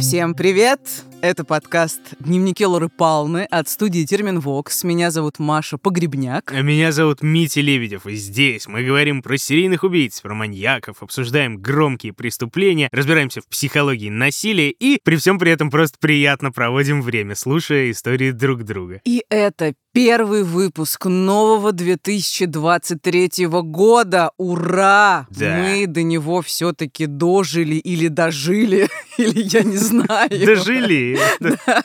Всем привет! Это подкаст «Дневники Лоры Палны» от студии Термин Вокс. Меня зовут Маша Погребняк. А меня зовут Митя Лебедев, и здесь мы говорим про серийных убийц, про маньяков, обсуждаем громкие преступления, разбираемся в психологии насилия и при всем при этом просто приятно проводим время, слушая истории друг друга. И это первый выпуск нового 2023 года. Ура! Да. Мы до него все-таки дожили или дожили, или я не знаю. Дожили. Да.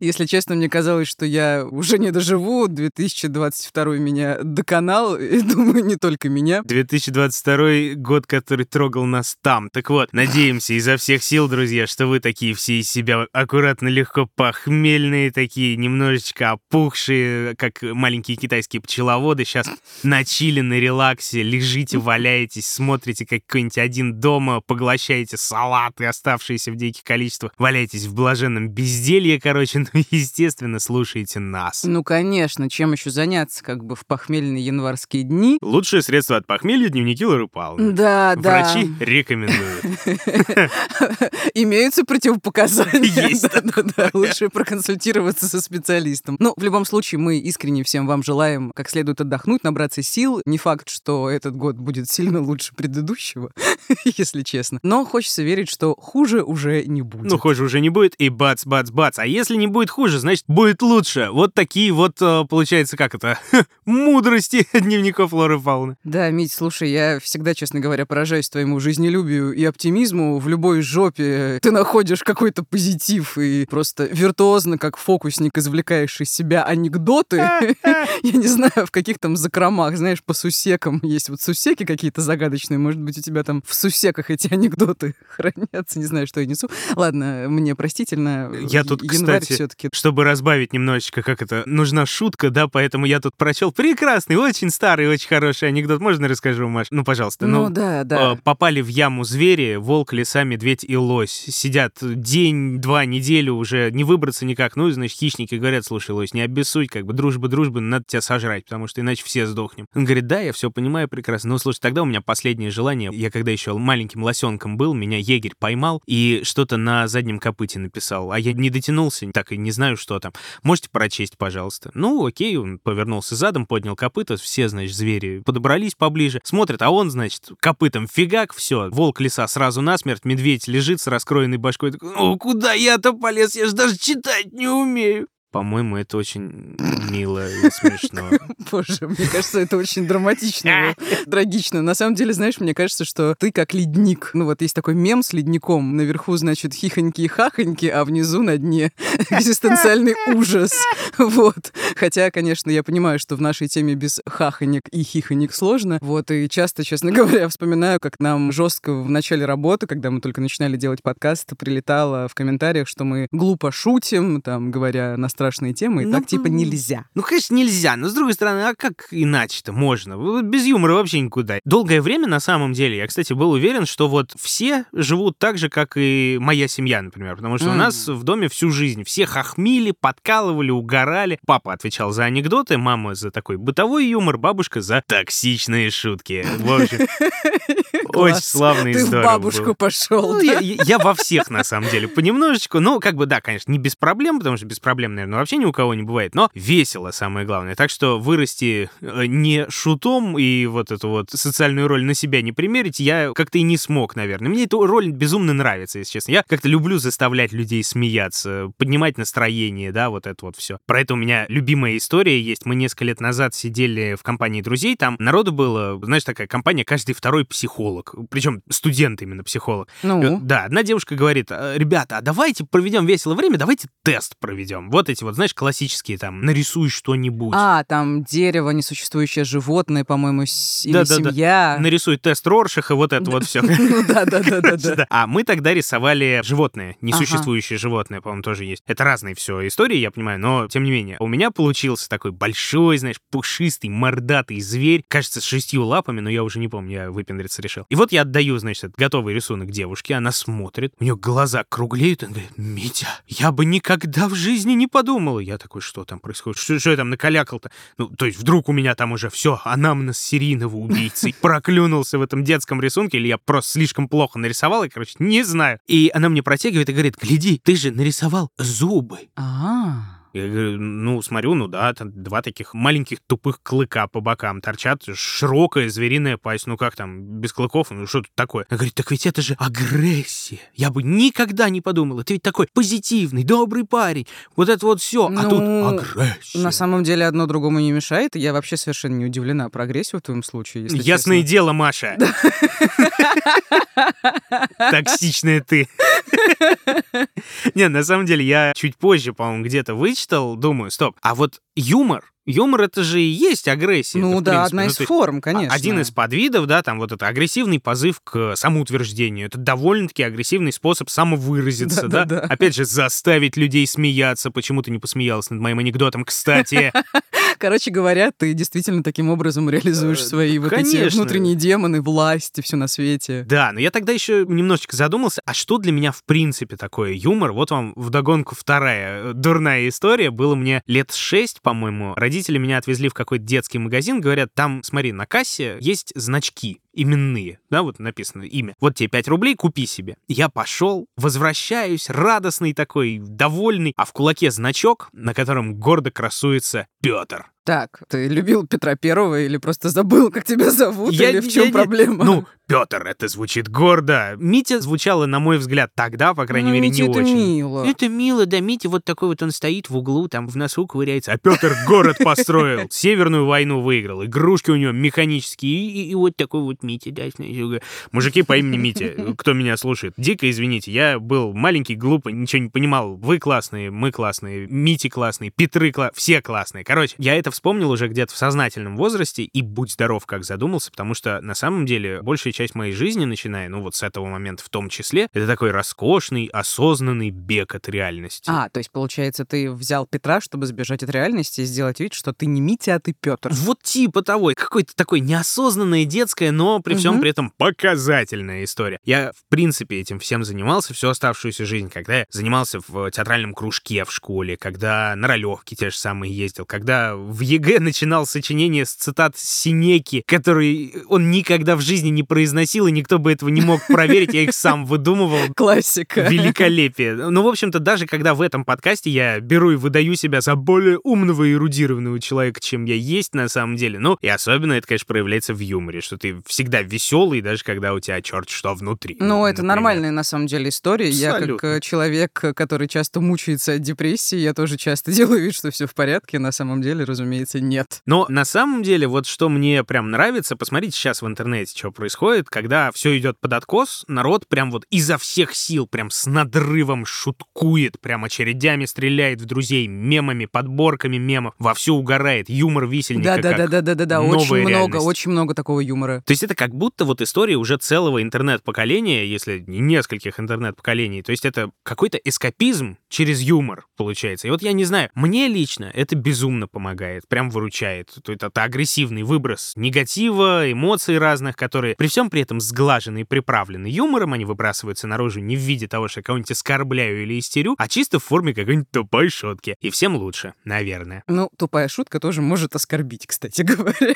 Если честно, мне казалось, что я уже не доживу. 2022 меня доконал, и думаю, не только меня. 2022 год, который трогал нас там. Так вот, надеемся изо всех сил, друзья, что вы такие все из себя аккуратно, легко похмельные, такие немножечко опухшие, как маленькие китайские пчеловоды. Сейчас на чили, на релаксе, лежите, валяетесь, смотрите как какой-нибудь один дома, поглощаете салаты, оставшиеся в диких количествах, валяетесь в блаженном безделье, короче, ну, естественно, слушаете нас. Ну, конечно, чем еще заняться, как бы в похмельные январские дни. Лучшее средство от похмелья — дневники Лоры Павловны. Да, да. Врачи рекомендуют. Имеются противопоказания. Есть. Лучше проконсультироваться со специалистом. Ну, в любом случае, мы искренне всем вам желаем как следует отдохнуть, набраться сил. Не факт, что этот год будет сильно лучше предыдущего, если честно. Но хочется верить, что хуже уже не будет. Ну, хуже уже не будет, и бац, бац, бац. А если не будет хуже, значит, будет лучше. Вот такие вот, э, получается, как это, мудрости дневников Лоры Фауны. Да, Мить, слушай, я всегда, честно говоря, поражаюсь твоему жизнелюбию и оптимизму. В любой жопе ты находишь какой-то позитив и просто виртуозно, как фокусник, извлекаешь из себя анекдоты. Я не знаю, в каких там закромах, знаешь, по сусекам есть вот сусеки какие-то загадочные. Может быть, у тебя там в сусеках эти анекдоты хранятся. Не знаю, что я несу. Ладно, мне простительно. Я тут, Январь кстати, все-таки. чтобы разбавить немножечко, как это, нужна шутка, да, поэтому я тут прочел прекрасный, очень старый, очень хороший анекдот. Можно расскажу, Маш? Ну, пожалуйста. Ну, да, да. э, Попали в яму звери, волк, лиса, медведь и лось. Сидят день, два, неделю уже, не выбраться никак. Ну, и, значит, хищники говорят, слушай, лось, не обессудь, как бы дружба, дружба, надо тебя сожрать, потому что иначе все сдохнем. Он говорит, да, я все понимаю прекрасно. Ну, слушай, тогда у меня последнее желание. Я когда еще маленьким лосенком был, меня егерь поймал и что-то на заднем копыте написал. А я не дотянулся, так и не знаю, что там. Можете прочесть, пожалуйста. Ну, окей, он повернулся задом, поднял копыто, все, значит, звери подобрались поближе, смотрят, а он, значит, копытом фигак, все, волк лиса сразу насмерть, медведь лежит с раскроенной башкой, такой, ну, куда я-то полез, я же даже читать не умею. По-моему, это очень мило и смешно. Боже, мне кажется, это очень драматично, трагично. На самом деле, знаешь, мне кажется, что ты как ледник. Ну вот есть такой мем с ледником. Наверху, значит, хихоньки и хахоньки, а внизу на дне экзистенциальный ужас. Вот. Хотя, конечно, я понимаю, что в нашей теме без хахонек и хихонек сложно. Вот. И часто, честно говоря, вспоминаю, как нам жестко в начале работы, когда мы только начинали делать подкаст, прилетало в комментариях, что мы глупо шутим, там, говоря на страшные темы, и Ну, так типа нельзя. Ну, конечно, нельзя, но с другой стороны, а как иначе-то можно? Без юмора вообще никуда. Долгое время, на самом деле, я, кстати, был уверен, что вот все живут так же, как и моя семья, например, потому что у Мгм. нас в доме всю жизнь все хохмили, подкалывали, угорали. Папа отвечал за анекдоты, мама за такой бытовой юмор, бабушка за токсичные шутки. В общем, очень и Ты в бабушку пошел. Ну, я во всех, на самом деле, понемножечку. Ну, как бы, да, конечно, не без проблем, потому что без проблем, наверное, вообще ни у кого не бывает, но весело самое главное. Так что вырасти э, не шутом и вот эту вот социальную роль на себя не примерить, я как-то и не смог, наверное. Мне эта роль безумно нравится, если честно. Я как-то люблю заставлять людей смеяться, поднимать настроение, да, вот это вот все. Про это у меня любимая история есть. Мы несколько лет назад сидели в компании друзей, там народу было, знаешь, такая компания, каждый второй психолог, причем студент именно психолог. Ну, Э, Да, одна девушка говорит, «А, ребята, а давайте проведем весело время, давайте тест проведем. Вот эти вот, знаешь, классические там, нарисуй что-нибудь. а, там дерево, несуществующее животное, по-моему, с- или Да-да-да. семья. Нарисуй тест Роршаха, вот это вот все. Ну да, да, да, да, да. А мы тогда рисовали животное, несуществующее животное, по-моему, тоже есть. Это разные все истории, я понимаю, но тем не менее. У меня получился такой большой, знаешь, пушистый, мордатый зверь, кажется, с шестью лапами, но я уже не помню, я выпендриться решил. И вот я отдаю, значит, готовый рисунок девушке, она смотрит, у нее глаза круглеют, она говорит, Митя, я бы никогда в жизни не подумала. Я такой, что там происходит? Что, что я там накалякал-то? Ну, то есть вдруг у меня там уже все, анамнез серийного убийцы проклюнулся в этом детском рисунке, или я просто слишком плохо нарисовал, и, короче, не знаю. И она мне протягивает и говорит, гляди, ты же нарисовал зубы. А. Я говорю, ну, смотрю, ну да, там два таких маленьких тупых клыка по бокам торчат, широкая звериная пасть, ну как там, без клыков, ну что тут такое? Она говорит, так ведь это же агрессия. Я бы никогда не подумала, ты ведь такой позитивный, добрый парень, вот это вот все, а тут Ну, агрессия. На самом деле одно другому не мешает. Я вообще совершенно не удивлена про агрессию в твоем случае, если Ясное честно. дело, Маша. Токсичная ты. Не, на самом деле, я чуть позже, по-моему, где-то вычитал, думаю, стоп, а вот юмор, юмор это же и есть агрессия. Ну Это, да, принципе, одна ну, из форм, а- конечно. Один из подвидов, да, там вот это агрессивный позыв к самоутверждению. Это довольно-таки агрессивный способ самовыразиться, да? Да-да-да. Опять же, заставить людей смеяться. Почему ты не посмеялась над моим анекдотом, кстати? Короче говоря, ты действительно таким образом реализуешь Э, свои вот эти внутренние демоны, власти, все на свете. Да, но я тогда еще немножечко задумался, а что для меня в принципе такое юмор? Вот вам вдогонку вторая э, дурная история. Было мне лет шесть, по-моему. Родители меня отвезли в какой-то детский магазин, говорят, там, смотри, на кассе есть значки именные, да, вот написано имя. Вот тебе 5 рублей, купи себе. Я пошел, возвращаюсь, радостный такой, довольный, а в кулаке значок, на котором гордо красуется Петр. Так, ты любил Петра Первого или просто забыл, как тебя зовут, Я или в чем я проблема? Ну, Петр, это звучит гордо. Митя звучало, на мой взгляд, тогда, по крайней Ну, мере, Митя, не это очень. мило. Это мило, да, Митя вот такой вот он стоит в углу, там в носу ковыряется. А Петр город построил, Северную войну выиграл, игрушки у него механические, и, и- и вот такой вот Митя, да, Мужики по имени Митя, кто меня слушает, дико извините, я был маленький, глупый, ничего не понимал. Вы классные, мы классные, Мити классные, Петры классные, все классные. Короче, я это вспомнил уже где-то в сознательном возрасте, и будь здоров, как задумался, потому что на самом деле большая часть моей жизни, начиная, ну вот с этого момента в том числе, это такой роскошный, осознанный бег от реальности. А, то есть, получается, ты взял Петра, чтобы сбежать от реальности и сделать вид, что ты не Митя, а ты Петр. Вот типа того, какой-то такой неосознанное детское, но при всем Мгм. при этом показательная история. Я, в принципе, этим всем занимался всю оставшуюся жизнь, когда я занимался в театральном кружке в школе, когда на ролевки те же самые ездил, когда в ЕГЭ начинал сочинение с цитат Сенеки, который он никогда в жизни не произносил, и никто бы этого не мог проверить, я их сам выдумывал. Классика. Великолепие. Ну, в общем-то, даже когда в этом подкасте я беру и выдаю себя за более умного и эрудированного человека, чем я есть на самом деле, ну, и особенно это, конечно, проявляется в юморе, что ты всегда веселый, даже когда у тебя черт что внутри. Ну, это например. нормальная на самом деле история. Я как Абсолютно. э, человек, который часто мучается от депрессии, я тоже часто делаю вид, что все в порядке. На самом деле, разумеется, нет. Но на самом деле, вот что мне прям нравится, посмотрите сейчас в интернете, что происходит, когда все идет под откос, народ прям вот изо всех сил, прям с надрывом шуткует, прям очередями стреляет в друзей, мемами, подборками мемов, вовсю угорает, юмор висельника. Да, да, да, да, да, да, да. Очень много, реальность. очень много такого юмора. То есть это как будто вот история уже целого интернет-поколения, если не нескольких интернет-поколений. То есть это какой-то эскапизм через юмор получается. И вот я не знаю, мне лично это безумно помогает, прям выручает. То есть это агрессивный выброс негатива, эмоций разных, которые при всем при этом сглажены и приправлены юмором, они выбрасываются наружу не в виде того, что я кого-нибудь оскорбляю или истерю, а чисто в форме какой-нибудь тупой шутки. И всем лучше, наверное. Ну, тупая шутка тоже может оскорбить, кстати говоря.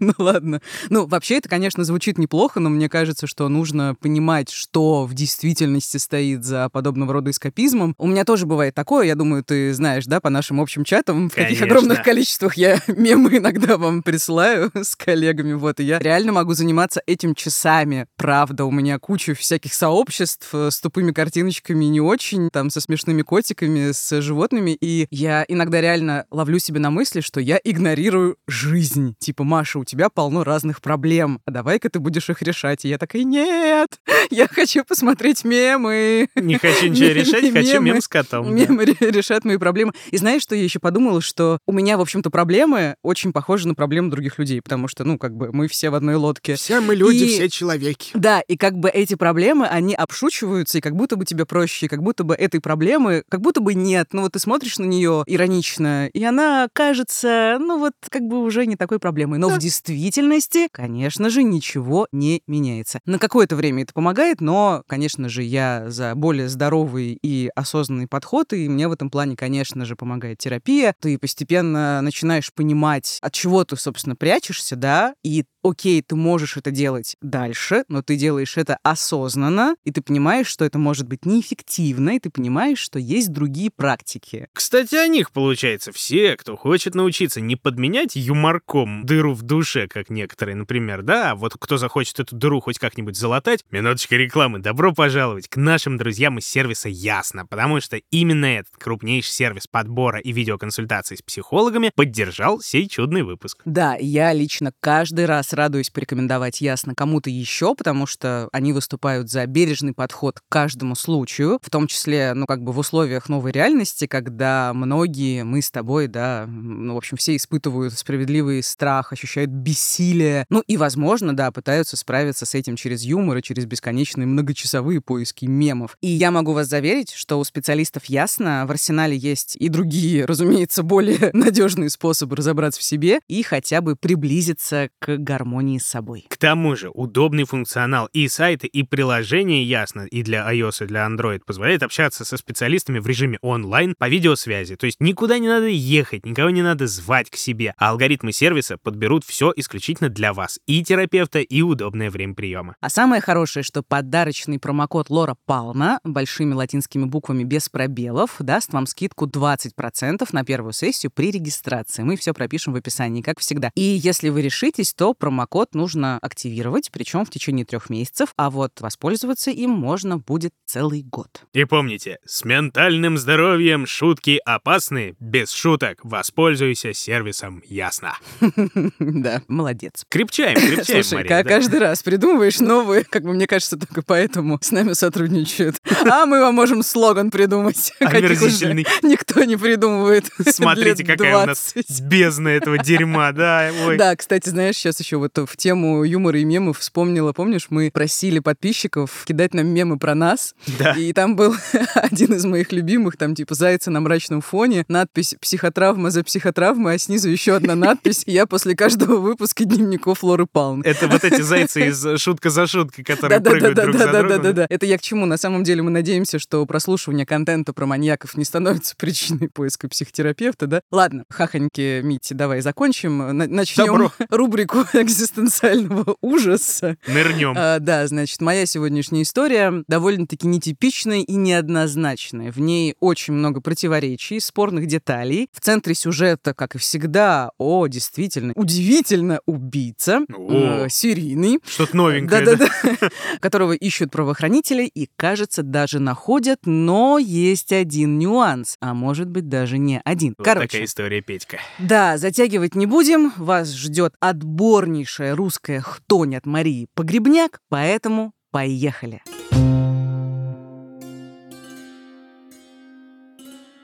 ну ладно. Ну, вообще это, конечно, звучит неплохо, но мне кажется, что нужно понимать, что в действительности стоит за подобного рода эскапизмом. У меня тоже бывает такое, я думаю, ты знаешь, да, по нашим общим чатам, в каких огромных количествах я мемы иногда вам присылаю с коллегами, вот, и я реально могу заниматься этим часами. Правда, у меня куча всяких сообществ э, с тупыми картиночками не очень, там, со смешными котиками, с животными, и я иногда реально ловлю себя на мысли, что я игнорирую жизнь. Типа, Маша, у тебя полно разных проблем, а давай-ка ты будешь их решать. И я такая, нет, я хочу посмотреть мемы. Не хочу ничего решать, хочу мем с котом. Мемы решат мои проблемы. И знаешь, что я еще подумала, что у меня, в общем-то, проблемы очень похожи на проблемы других людей, потому что, ну, как бы мы все в одной лодке. Все мы люди, И- все человеки. Да, и как бы эти проблемы, они обшучиваются, и как будто бы тебе проще, и как будто бы этой проблемы, как будто бы нет. Ну вот ты смотришь на нее иронично, и она кажется, ну вот как бы уже не такой проблемой. Но в действительности, конечно же, ничего не меняется. На какое-то время это помогает, но, конечно же, я за более здоровый и осознанный подход, и мне в этом плане, конечно же, помогает терапия. Ты постепенно начинаешь понимать, от чего ты, собственно, прячешься, да, и окей, ты можешь это делать дальше, но ты делаешь это осознанно, и ты понимаешь, что это может быть неэффективно, и ты понимаешь, что есть другие практики. Кстати, о них, получается, все, кто хочет научиться не подменять юморком дыру в душе, как некоторые, например, да, а вот кто захочет эту дыру хоть как-нибудь залатать, минуточка рекламы, добро пожаловать к нашим друзьям из сервиса Ясно, потому что именно этот крупнейший сервис подбора и видеоконсультаций с психологами поддержал сей чудный выпуск. Да, я лично каждый раз радуюсь порекомендовать ясно кому-то еще, потому что они выступают за бережный подход к каждому случаю, в том числе, ну, как бы в условиях новой реальности, когда многие, мы с тобой, да, ну, в общем, все испытывают справедливый страх, ощущают бессилие, ну, и, возможно, да, пытаются справиться с этим через юмор и через бесконечные многочасовые поиски мемов. И я могу вас заверить, что у специалистов ясно, в арсенале есть и другие, разумеется, более надежные разобраться в себе и хотя бы приблизиться к гармонии с собой. К тому же, удобный функционал и сайта, и приложения ясно, и для iOS, и для Android позволяет общаться со специалистами в режиме онлайн по видеосвязи. То есть никуда не надо ехать, никого не надо звать к себе, а алгоритмы сервиса подберут все исключительно для вас. И терапевта, и удобное время приема. А самое хорошее, что подарочный промокод Лора Пална большими латинскими буквами без пробелов даст вам скидку 20% на первую сессию при регистрации. Мы все пропишем в описании, как всегда. И если вы решитесь, то промокод нужно активировать, причем в течение трех месяцев, а вот воспользоваться им можно будет целый год. И помните, с ментальным здоровьем шутки опасны, без шуток. Воспользуйся сервисом Ясно. Да, молодец. Крепчаем, крепчаем, Слушай, каждый раз придумываешь новые, как бы мне кажется, только поэтому с нами сотрудничают. А мы вам можем слоган придумать. Омерзительный. Никто не придумывает. Смотрите, какая у нас 20. бездна этого дерьма, да, ой. Да, кстати, знаешь, сейчас еще вот в тему юмора и мемов вспомнила, помнишь, мы просили подписчиков кидать нам мемы про нас, Да. и там был один из моих любимых, там типа «Зайцы на мрачном фоне», надпись «Психотравма за психотравмой», а снизу еще одна надпись «Я после каждого выпуска дневников Лоры Палны». Это вот эти зайцы из «Шутка за шуткой», которые прыгают друг за да, да, другом. да, да. Это я к чему? На самом деле мы надеемся, что прослушивание контента про маньяков не становится причиной поиска психотерапевта, да? Ладно, хахоньки, Мити, давай закончим. На- Начнем Добро. рубрику экзистенциального ужаса. Нырнем. А, да, значит, моя сегодняшняя история довольно-таки нетипичная и неоднозначная. В ней очень много противоречий, спорных деталей. В центре сюжета, как и всегда, о, действительно, удивительно убийца, О. э, серийный, Что-то новенькое. да-да-да. которого ищут правоохранители и, кажется, даже находят, но есть один нюанс, а может быть даже не один. Вот Короче, такая история, Петька. да, затягивать не будем. Вас ждет отборнейшая русская хтонь от Марии Погребняк, поэтому поехали.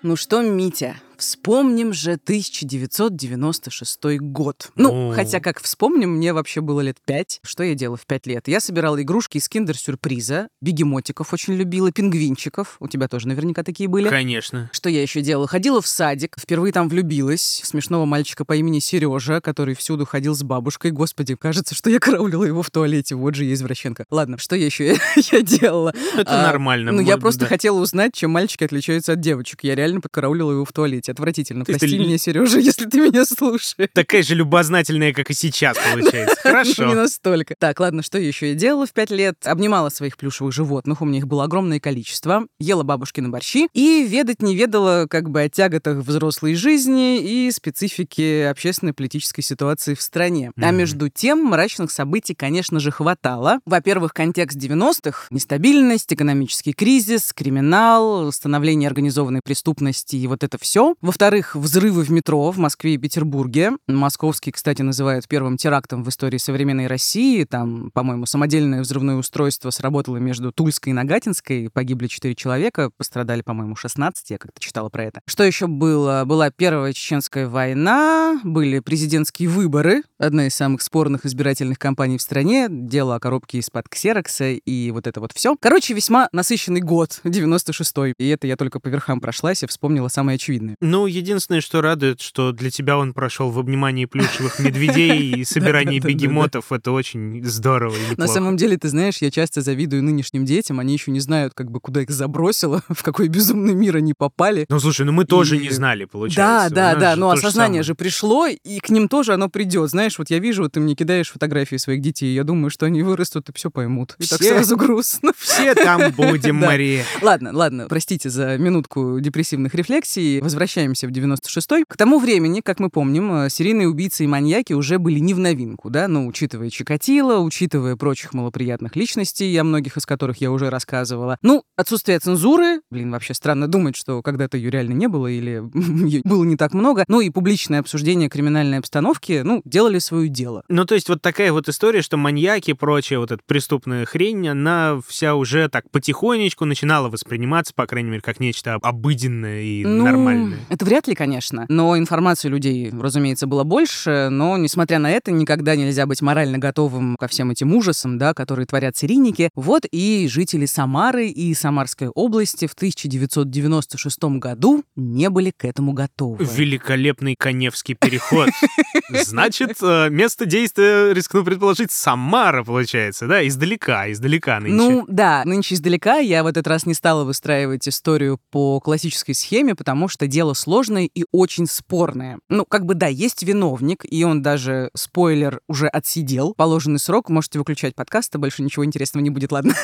Ну что, Митя, вспомним же 1996 год. Ну, О. хотя как вспомним, мне вообще было лет пять. Что я делала в пять лет? Я собирала игрушки из киндер-сюрприза, бегемотиков очень любила, пингвинчиков. У тебя тоже наверняка такие были. Конечно. Что я еще делала? Ходила в садик, впервые там влюбилась в смешного мальчика по имени Сережа, который всюду ходил с бабушкой. Господи, кажется, что я караулила его в туалете. Вот же я извращенка. Ладно, что я еще я делала? Это А, нормально. Ну, я просто да. хотела узнать, чем мальчики отличаются от девочек. Я реально подкараулила его в туалете. Отвратительно. То Прости ты меня, Сережа, если ты меня слушаешь. Такая же любознательная, как и сейчас, получается. Не Хорошо. настолько. Так, ладно, что еще я делала в пять лет? Обнимала своих плюшевых животных, у меня их было огромное количество, ела бабушкины борщи и ведать не ведала как бы о тяготах взрослой жизни и специфике общественно-политической ситуации в стране. А между тем мрачных событий, конечно же, хватало. Во-первых, контекст 90-х, нестабильность, экономический кризис, криминал, становление организованной преступности и вот это все. Во-вторых, взрывы в метро в Москве и Петербурге. Московский, кстати, называют первым терактом в истории современной России. Там, по-моему, самодельное взрывное устройство сработало между Тульской и Нагатинской. Погибли 4 человека, пострадали, по-моему, 16. Я как-то читала про это. Что еще было? Была Первая Чеченская война, были президентские выборы, одна из самых спорных избирательных кампаний в стране, дело о коробке из-под ксерокса и вот это вот все. Короче, весьма насыщенный год, 96-й. И это я только по верхам прошлась и вспомнила самое очевидное. Ну, единственное, что радует, что для тебя он прошел в обнимании плюшевых медведей и собирании бегемотов. Это очень здорово На самом деле, ты знаешь, я часто завидую нынешним детям. Они еще не знают, как бы, куда их забросило, в какой безумный мир они попали. Ну, слушай, ну мы тоже не знали, получается. Да, да, да. Но осознание же пришло, и к ним тоже оно придет. Знаешь, вот я вижу, вот ты мне кидаешь фотографии своих детей, я думаю, что они вырастут и все поймут. И так сразу грустно. Все там будем, Мария. Ладно, ладно, простите за минутку депрессивных рефлексий. Возвращаемся в 96-й. К тому времени, как мы помним, э, серийные убийцы и маньяки уже были не в новинку, да, но учитывая Чикатило, учитывая прочих малоприятных личностей, о многих из которых я уже рассказывала. Ну, отсутствие цензуры, блин, вообще странно думать, что когда-то ее реально не было или было не так много, ну и публичное обсуждение криминальной обстановки, ну, делали свое дело. Ну, то есть вот такая вот история, что маньяки и прочая вот эта преступная хрень, она вся уже так потихонечку начинала восприниматься, по крайней мере, как нечто обыденное и ну, нормальное. Это вряд ли, конечно. Но информации у людей, разумеется, было больше. Но, несмотря на это, никогда нельзя быть морально готовым ко всем этим ужасам, да, которые творят серийники. Вот и жители Самары и Самарской области в 1996 году не были к этому готовы. Великолепный Коневский переход. Значит, э, место действия, рискну предположить, Самара, получается, да? Издалека, издалека нынче. Ну, да, нынче издалека. Я в этот раз не стала выстраивать историю по классической схеме, потому что дело сложное и очень спорное. Ну, как бы, да, есть виновник, и он даже, спойлер, уже отсидел положенный срок. Можете выключать подкасты, больше ничего интересного не будет, ладно?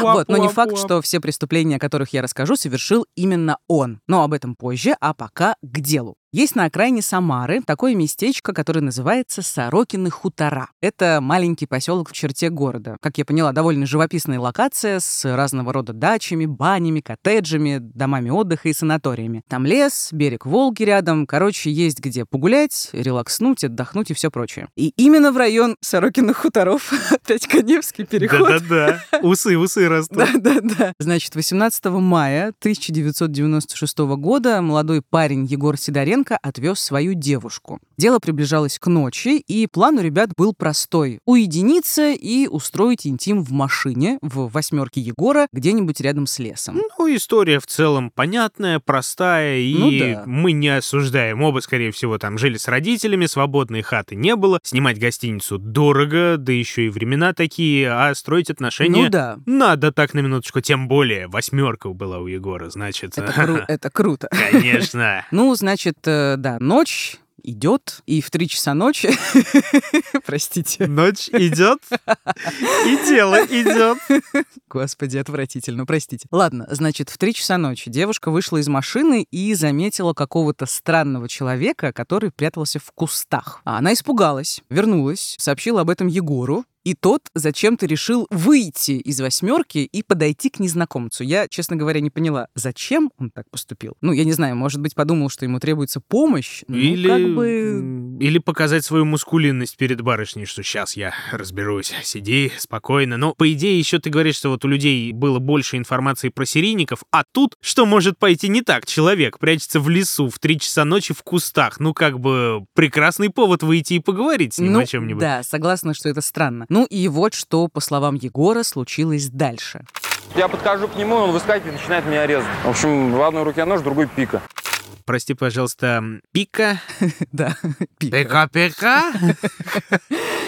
Вот, но не факт, что все преступления, о которых я расскажу, совершил именно он. Но об этом позже, а пока к делу. Есть на окраине Самары такое местечко, которое называется Сорокины хутора. Это маленький поселок в черте города. Как я поняла, довольно живописная локация с разного рода дачами, банями, коттеджами, домами отдыха и санаториями. Там лес, берег Волги рядом. Короче, есть где погулять, релакснуть, отдохнуть и все прочее. И именно в район Сорокиных хуторов опять Коневский переход. Да-да-да. Усы, усы растут. Да-да-да. Значит, 18 мая 1996 года молодой парень Егор Сидоренко Лукашенко отвез свою девушку. Дело приближалось к ночи, и план у ребят был простой — уединиться и устроить интим в машине в «восьмерке Егора» где-нибудь рядом с лесом. Ну, история в целом понятная, простая, и ну, да. мы не осуждаем. Оба, скорее всего, там жили с родителями, свободной хаты не было, снимать гостиницу дорого, да еще и времена такие, а строить отношения ну, да. надо так на минуточку, тем более восьмерка была у Егора, значит. Это, кру- это круто. Конечно. Ну, значит, э, да, ночь, идет, и в три часа ночи, простите. Ночь идет, и дело идет. Господи, отвратительно, простите. Ладно, значит, в три часа ночи девушка вышла из машины и заметила какого-то странного человека, который прятался в кустах. А она испугалась, вернулась, сообщила об этом Егору, и тот зачем-то решил выйти из восьмерки и подойти к незнакомцу. Я, честно говоря, не поняла, зачем он так поступил. Ну, я не знаю, может быть, подумал, что ему требуется помощь. Ну, или, как бы... или показать свою мускулинность перед барышней, что сейчас я разберусь, сиди спокойно. Но, по идее, еще ты говоришь, что вот у людей было больше информации про серийников, а тут что может пойти не так? Человек прячется в лесу в три часа ночи в кустах. Ну, как бы прекрасный повод выйти и поговорить с ним ну, о чем-нибудь. Да, согласна, что это странно. Ну и вот что, по словам Егора, случилось дальше. Я подхожу к нему, он выскакивает и начинает меня резать. В общем, в одной руке нож, в другой пика. Прости, пожалуйста, пика? Да, пика. Пика-пика?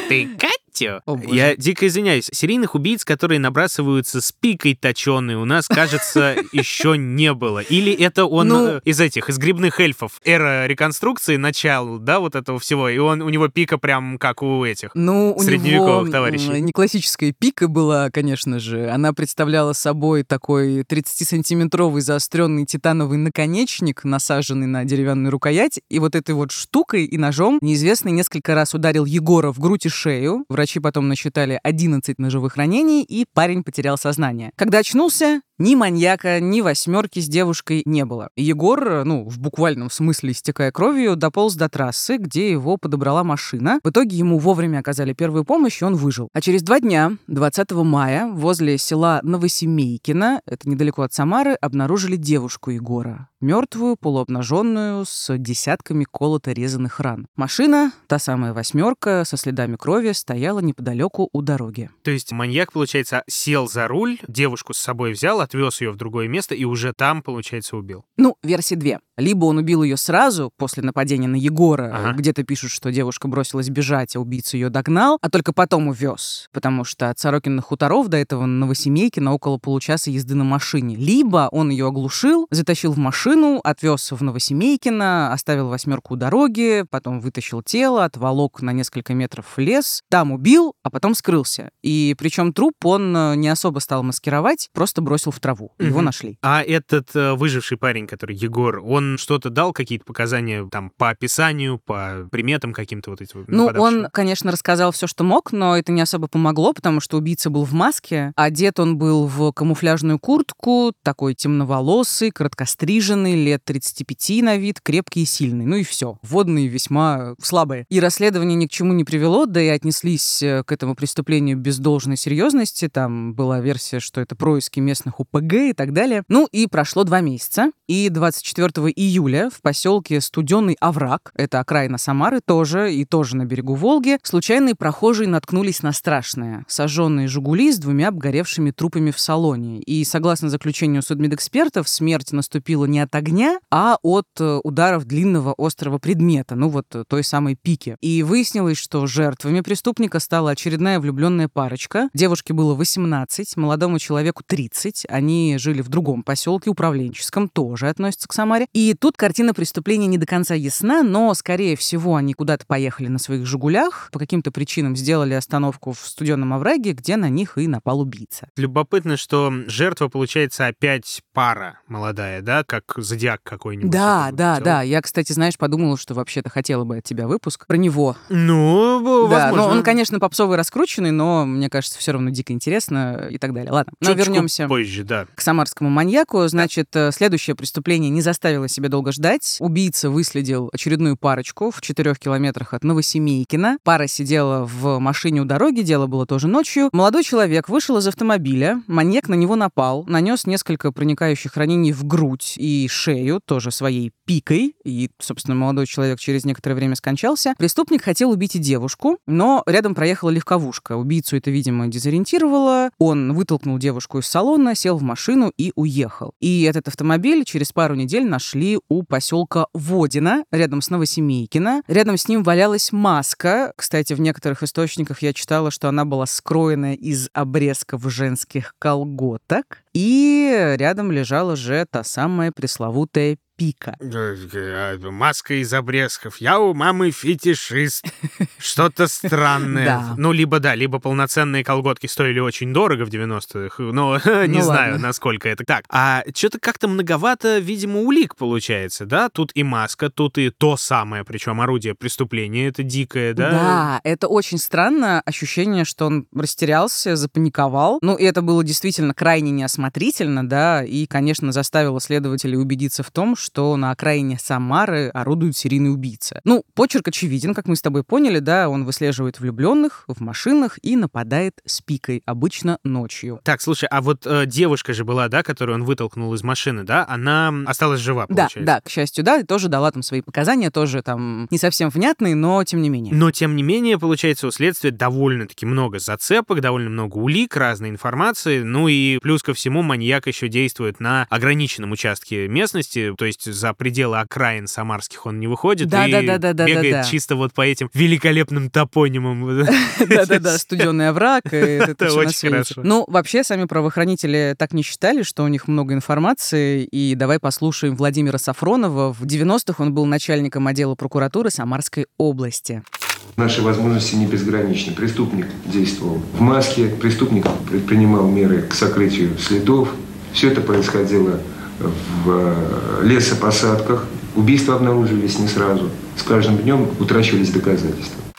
Пика? Я дико извиняюсь. Серийных убийц, которые набрасываются с пикой точеной, у нас, кажется, еще не было. Или это он Ну- э, из этих, из грибных эльфов, эра реконструкции, начал, да, вот этого всего, и он, у него пика прям как у этих. Ну, у Средневековых него товарищей. не классическая пика была, конечно же. Она представляла собой такой 30-сантиметровый заостренный титановый наконечник, насаженный на деревянную рукоять. И вот этой вот штукой и ножом неизвестный несколько раз ударил Егора в грудь и шею. Врачи потом насчитали 11 ножевых ранений, и парень потерял сознание. Когда очнулся, Ни маньяка, ни восьмерки с девушкой не было. Егор, ну, в буквальном смысле истекая кровью, дополз до трассы, где его подобрала машина. В итоге ему вовремя оказали первую помощь, и он выжил. А через два дня, 20 мая, возле села Новосемейкино, это недалеко от Самары, обнаружили девушку Егора. Мертвую, полуобнаженную, с десятками колото-резанных ран. Машина, та самая восьмерка, со следами крови, стояла неподалеку у дороги. То есть маньяк, получается, сел за руль, девушку с собой взял, отвез ее в другое место и уже там, получается, убил. Ну, версии две. Либо он убил ее сразу, после нападения на Егора. Ага. Где-то пишут, что девушка бросилась бежать, а убийца ее догнал, а только потом увез. Потому что от Сорокиных хуторов до этого Новосемейкина около получаса езды на машине. Либо он ее оглушил, затащил в машину, отвез в Новосемейкино, оставил восьмерку у дороги, потом вытащил тело, отволок на несколько метров в лес, там убил, а потом скрылся. И причем труп он э, не особо стал маскировать, просто бросил в траву. Его Мгм. нашли. А этот э, выживший парень, который Егор, он что-то дал, какие-то показания там по описанию, по приметам каким-то вот этим Ну, он, конечно, рассказал все, что мог, но это не особо помогло, потому что убийца был в маске, одет он был в камуфляжную куртку, такой темноволосый, короткостриженный, лет 35 на вид, крепкий и сильный. Ну и все. Водные весьма слабые. И расследование ни к чему не привело, да и отнеслись э, к этому преступлению без должной серьезности. Там была версия, что это происки местных УПГ и так далее. Ну и прошло два месяца, и 24 июля в поселке Студенный Овраг, это окраина Самары тоже, и тоже на берегу Волги, случайные прохожие наткнулись на страшное. Сожженные «Жигули» с двумя обгоревшими трупами в салоне. И, согласно заключению судмедэкспертов, смерть наступила не от огня, а от э, ударов длинного острого предмета, ну вот э, той самой пики. И выяснилось, что жертвами преступника стала очередная влюбленная парочка. Девушке было 18, молодому человеку 30. Они жили в другом поселке, управленческом, тоже относится к Самаре. И тут картина преступления не до конца ясна, но, скорее всего, они куда-то поехали на своих «Жигулях», по каким-то причинам сделали остановку в студенном овраге, где на них и напал убийца. Любопытно, что жертва, получается, опять пара молодая, да, как зодиак какой-нибудь. Да, да, вот да. Я, кстати, знаешь, подумала, что вообще-то хотела бы от тебя выпуск про него. Ну, б- Да, возможно. ну он, конечно, попсовый раскрученный, но мне кажется, все равно дико интересно и так далее. Ладно, но вернемся позже, да. к самарскому маньяку. Значит, э, следующее преступление не заставило себя долго ждать. Убийца выследил очередную парочку в четырех километрах от Новосемейкина. Пара сидела в машине у дороги, дело было тоже ночью. Молодой человек вышел из автомобиля, маньяк на него напал, нанес несколько проникающих ранений в грудь и шею, тоже своей пикой, и, собственно, молодой человек через некоторое время скончался. Преступник хотел убить и девушку, но рядом проехала легковушка. Убийцу это, видимо, дезориентировало. Он вытолкнул девушку из салона, сел в машину и уехал. И этот автомобиль через пару недель нашли у поселка Водина, рядом с Новосемейкино. Рядом с ним валялась маска. Кстати, в некоторых источниках я читала, что она была скроена из обрезков женских колготок. И рядом лежала же та самая пресловутая пика. Э, Маска из обрезков. Я у мамы фетишист. Что-то странное. Ну, либо да, либо полноценные колготки стоили очень дорого в 90-х, но не Ну, знаю, насколько это так. А что-то как-то многовато, видимо, улик получается, да? Тут и маска, тут и то самое, причем орудие преступления, это дикое, да? Да, это очень странно. Ощущение, что он растерялся, запаниковал. Ну, и это было действительно крайне неосмотрительно, да, и, конечно, заставило следователей убедиться в том, что на окраине Самары орудует серийный убийца. Ну, почерк очевиден, как мы с тобой поняли, да, он выслеживает влюбленных в машинах и нападает с пикой, обычно ночью. Так, слушай, а вот э, девушка же была, да, которую он вытолкнул из машины, да? Она осталась жива, Да, получается? да, к счастью, да, и тоже дала там свои показания, тоже там не совсем внятные, но тем не менее. Но, тем не менее, получается, у следствия довольно-таки много зацепок, довольно много улик, разной информации. Ну и плюс ко всему, маньяк еще действует на ограниченном участке местности, то есть за пределы окраин самарских он не выходит Да, и да, да, да, да, бегает да, да. чисто вот по этим великолепным топонимам. Да-да-да, студенный овраг. Это очень хорошо. Ну, вообще, сами правоохранители так не считали, что у них много информации. И давай послушаем Владимира Сафронова. В 90-х он был начальником отдела прокуратуры Самарской области. Наши возможности не безграничны. Преступник действовал в маске, преступник предпринимал меры к сокрытию следов. Все это происходило в э, лесопосадках. Убийства обнаружились не сразу. С каждым днем утрачивались доказательства.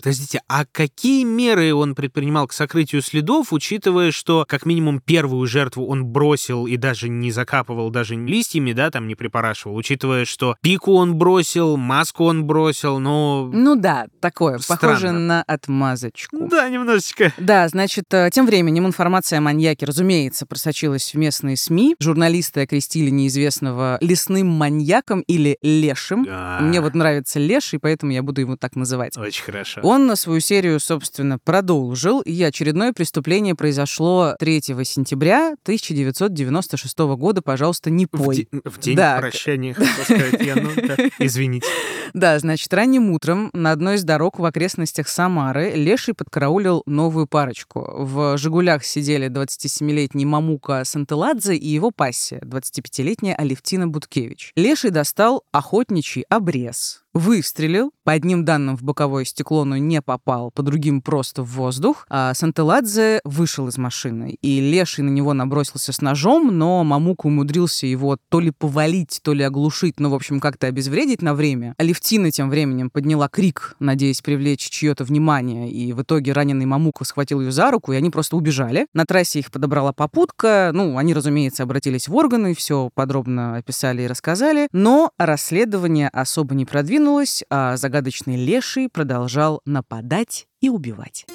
Подождите, а какие меры он предпринимал к сокрытию следов, учитывая, что как минимум первую жертву он бросил и даже не закапывал даже листьями, да, там не припорашивал, учитывая, что пику он бросил, маску он бросил, но... Ну да, такое, Странно. похоже на отмазочку. Да, немножечко. Да, значит, э, тем временем информация о маньяке, разумеется, просочилась в местные СМИ. Журналисты окрестили неизвестного лесным маньяком или лешим. Да. Мне вот нравится леший, поэтому я буду его так называть. Очень хорошо. Он на свою серию, собственно, продолжил, и очередное преступление произошло 3 сентября 1996 года. Пожалуйста, не В, пой. де- в день Да. прощания, хотел сказать я, ну да, извините. Да, значит, ранним утром на одной из дорог в окрестностях Самары Леший подкараулил новую парочку. В «Жигулях» сидели 27-летний Мамука Сантеладзе и его пассия, 25-летняя Алевтина Буткевич. Леший достал охотничий обрез, выстрелил, по одним данным в боковое стекло, но не попал, по другим просто в воздух, а Сантеладзе вышел из машины, и Леший на него набросился с ножом, но Мамука умудрился его то ли повалить, то ли оглушить, ну, в общем, как-то обезвредить на время. Алевтина тем временем подняла крик, надеясь привлечь чье-то внимание, и в итоге раненый Мамука схватил ее за руку, и они просто убежали. На трассе их подобрала попутка, ну, они, разумеется, обратились в органы, все подробно описали и рассказали, но расследование особо не продвинулось, а загадочный Леший продолжал нападать и убивать.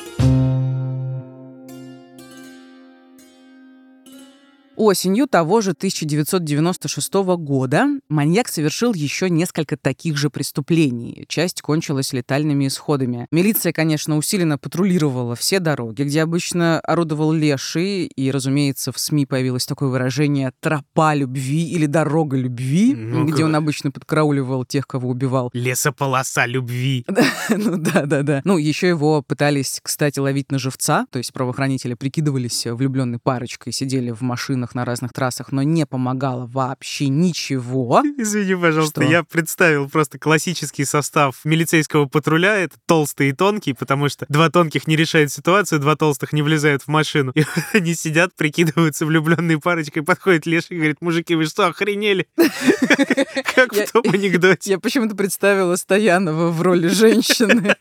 Осенью того же 1996 года маньяк совершил еще несколько таких же преступлений. Часть кончилась летальными исходами. Милиция, конечно, усиленно патрулировала все дороги, где обычно орудовал леший, и, разумеется, в СМИ появилось такое выражение «тропа любви» или «дорога любви», Ну, где он обычно подкарауливал тех, кого убивал. Лесополоса любви. Ну да, да, да. Ну, еще его пытались, кстати, ловить на живца, то есть правоохранители прикидывались влюбленной парочкой, сидели в машинах на разных трассах, но не помогало вообще ничего. Извини, пожалуйста, Что? я представил просто классический состав милицейского патруля. Это толстый и тонкий, потому что два тонких не решают ситуацию, два толстых не влезают в машину. И они сидят, прикидываются влюбленной парочкой, подходит Леша и говорит, мужики, вы что, охренели? Как в том анекдоте. Я почему-то представила Стоянова в роли женщины.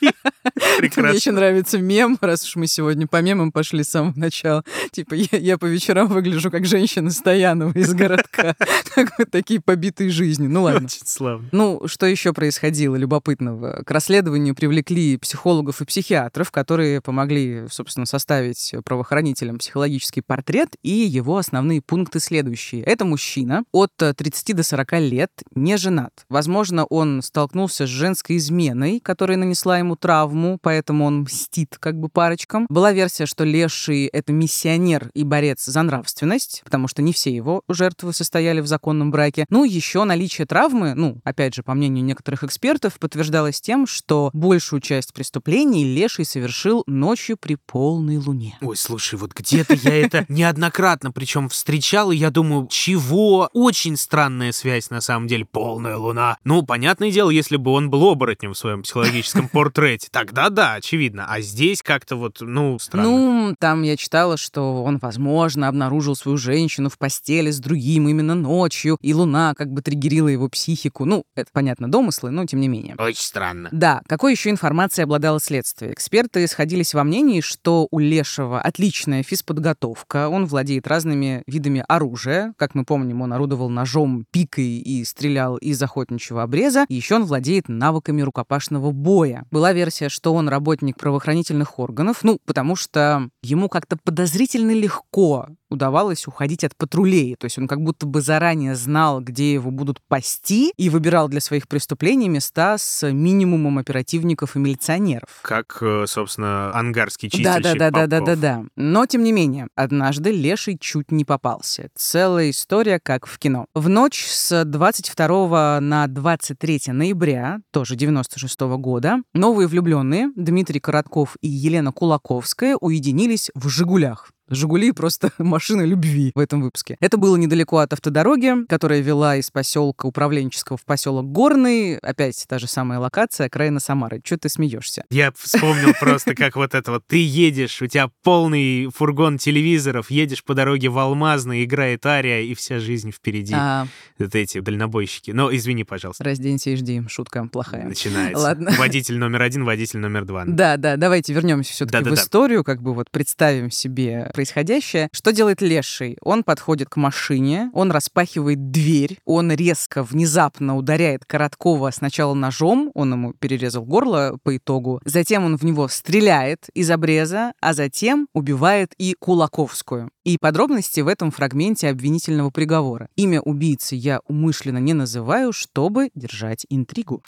Мне еще Прекрасно. нравится мем, раз уж мы сегодня по мемам пошли с самого начала. Типа, я, я по вечерам выгляжу как женщина Стоянова из городка. Такие побитые жизни. Ну ладно. Очень славно. Ну, что еще происходило любопытного? К расследованию привлекли психологов и психиатров, которые помогли, собственно, составить правоохранителям психологический портрет, и его основные пункты следующие. Это мужчина от э, 30 до 40 лет, не женат. Возможно, он столкнулся с женской изменой, которая нанесла ему травму, поэтому он мстит как бы парочкам. Была версия, что Леший — это миссионер и борец за нравственность, потому что не все его жертвы состояли в законном браке. Ну, еще наличие травмы, ну, опять же, по мнению некоторых экспертов, подтверждалось тем, что большую часть преступлений Леший совершил ночью при полной луне. Ой, слушай, вот где-то я это неоднократно причем встречал, и я думаю, чего? Очень странная связь на самом деле, полная луна. Ну, понятное дело, если бы он был оборотнем в своем психологическом портрете, тогда да, очевидно. А здесь как-то вот, ну, странно. Ну, там я читала, что он, возможно, обнаружил свою женщину в постели с другим именно ночью, и луна как бы триггерила его психику. Ну, это, понятно, домыслы, но тем не менее. Очень странно. Да, какой еще информацией обладало следствие? Эксперты сходились во мнении, что у Лешего отличная физподготовка, он владеет разными видами оружия. Как мы помним, он орудовал ножом, пикой и стрелял из охотничьего обреза. Еще он владеет навыками рукопашного боя. Была версия, что он работник правоохранительных органов, ну, потому что ему как-то подозрительно легко удавалось уходить от патрулей. То есть он как будто бы заранее знал, где его будут пасти, и выбирал для своих преступлений места с минимумом оперативников и милиционеров. Как, э, собственно, ангарский чистильщик да, да, да, да, Попков. да, да. Но тем не менее, однажды Леший чуть не попался. Целая история, как в кино. В ночь с 22 на 23 ноября, тоже 96 года, новые влюбленные Дмитрий Коротков и Елена Кулаковская уединились в Жигулях. «Жигули» просто машина любви в этом выпуске. Это было недалеко от автодороги, которая вела из поселка управленческого в поселок Горный. Опять та же самая локация, окраина Самары. Чего ты смеешься? Я вспомнил просто, как вот это вот. Ты едешь, у тебя полный фургон телевизоров, едешь по дороге в Алмазный, играет Ария, и вся жизнь впереди. А, Это эти дальнобойщики. Но извини, пожалуйста. разденься и жди. Шутка плохая. Начинается. Ладно. Водитель номер один, водитель номер два. Да, да, давайте вернемся все-таки в историю, как бы вот представим себе происходящее. Что делает леший? Он подходит к машине, он распахивает дверь, он резко, внезапно ударяет Короткова сначала ножом, он ему перерезал горло по итогу, затем он в него стреляет из обреза, а затем убивает и Кулаковскую. И подробности в этом фрагменте обвинительного приговора. Имя убийцы я умышленно не называю, чтобы держать интригу.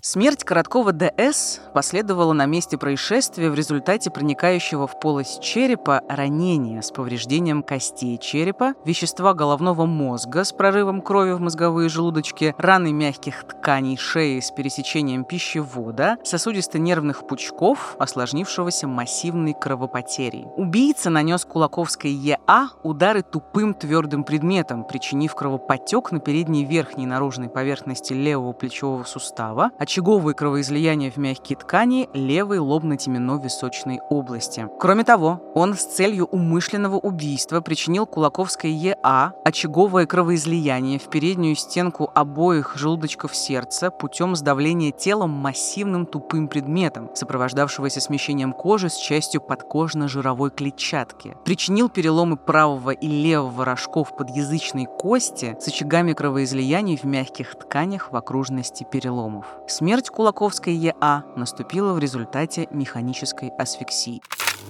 Смерть Короткова ДС последовала на месте происшествия в результате проникающего в полость черепа ранения с повреждением костей черепа, вещества головного мозга с прорывом крови в мозговые желудочки, раны мягких тканей шеи с пересечением пищевода, сосудисто-нервных пучков, осложнившегося массивной кровопотерей. Убийца нанес Кулаковской ЕА удары тупым твердым предметом, причинив кровопотек на передней верхней наружной поверхности левого плечевого сустава, очаговые кровоизлияния в мягкие ткани левой лобно-теменно-височной области. Кроме того, он с целью умышленного убийства причинил Кулаковской ЕА очаговое кровоизлияние в переднюю стенку обоих желудочков сердца путем сдавления телом массивным тупым предметом, сопровождавшегося смещением кожи с частью подкожно-жировой клетчатки. Причинил переломы правого и левого рожков подъязычной кости с очагами кровоизлияний в мягких тканях в окружности переломов. Смерть Кулаковской ЕА наступила в результате механической асфиксии.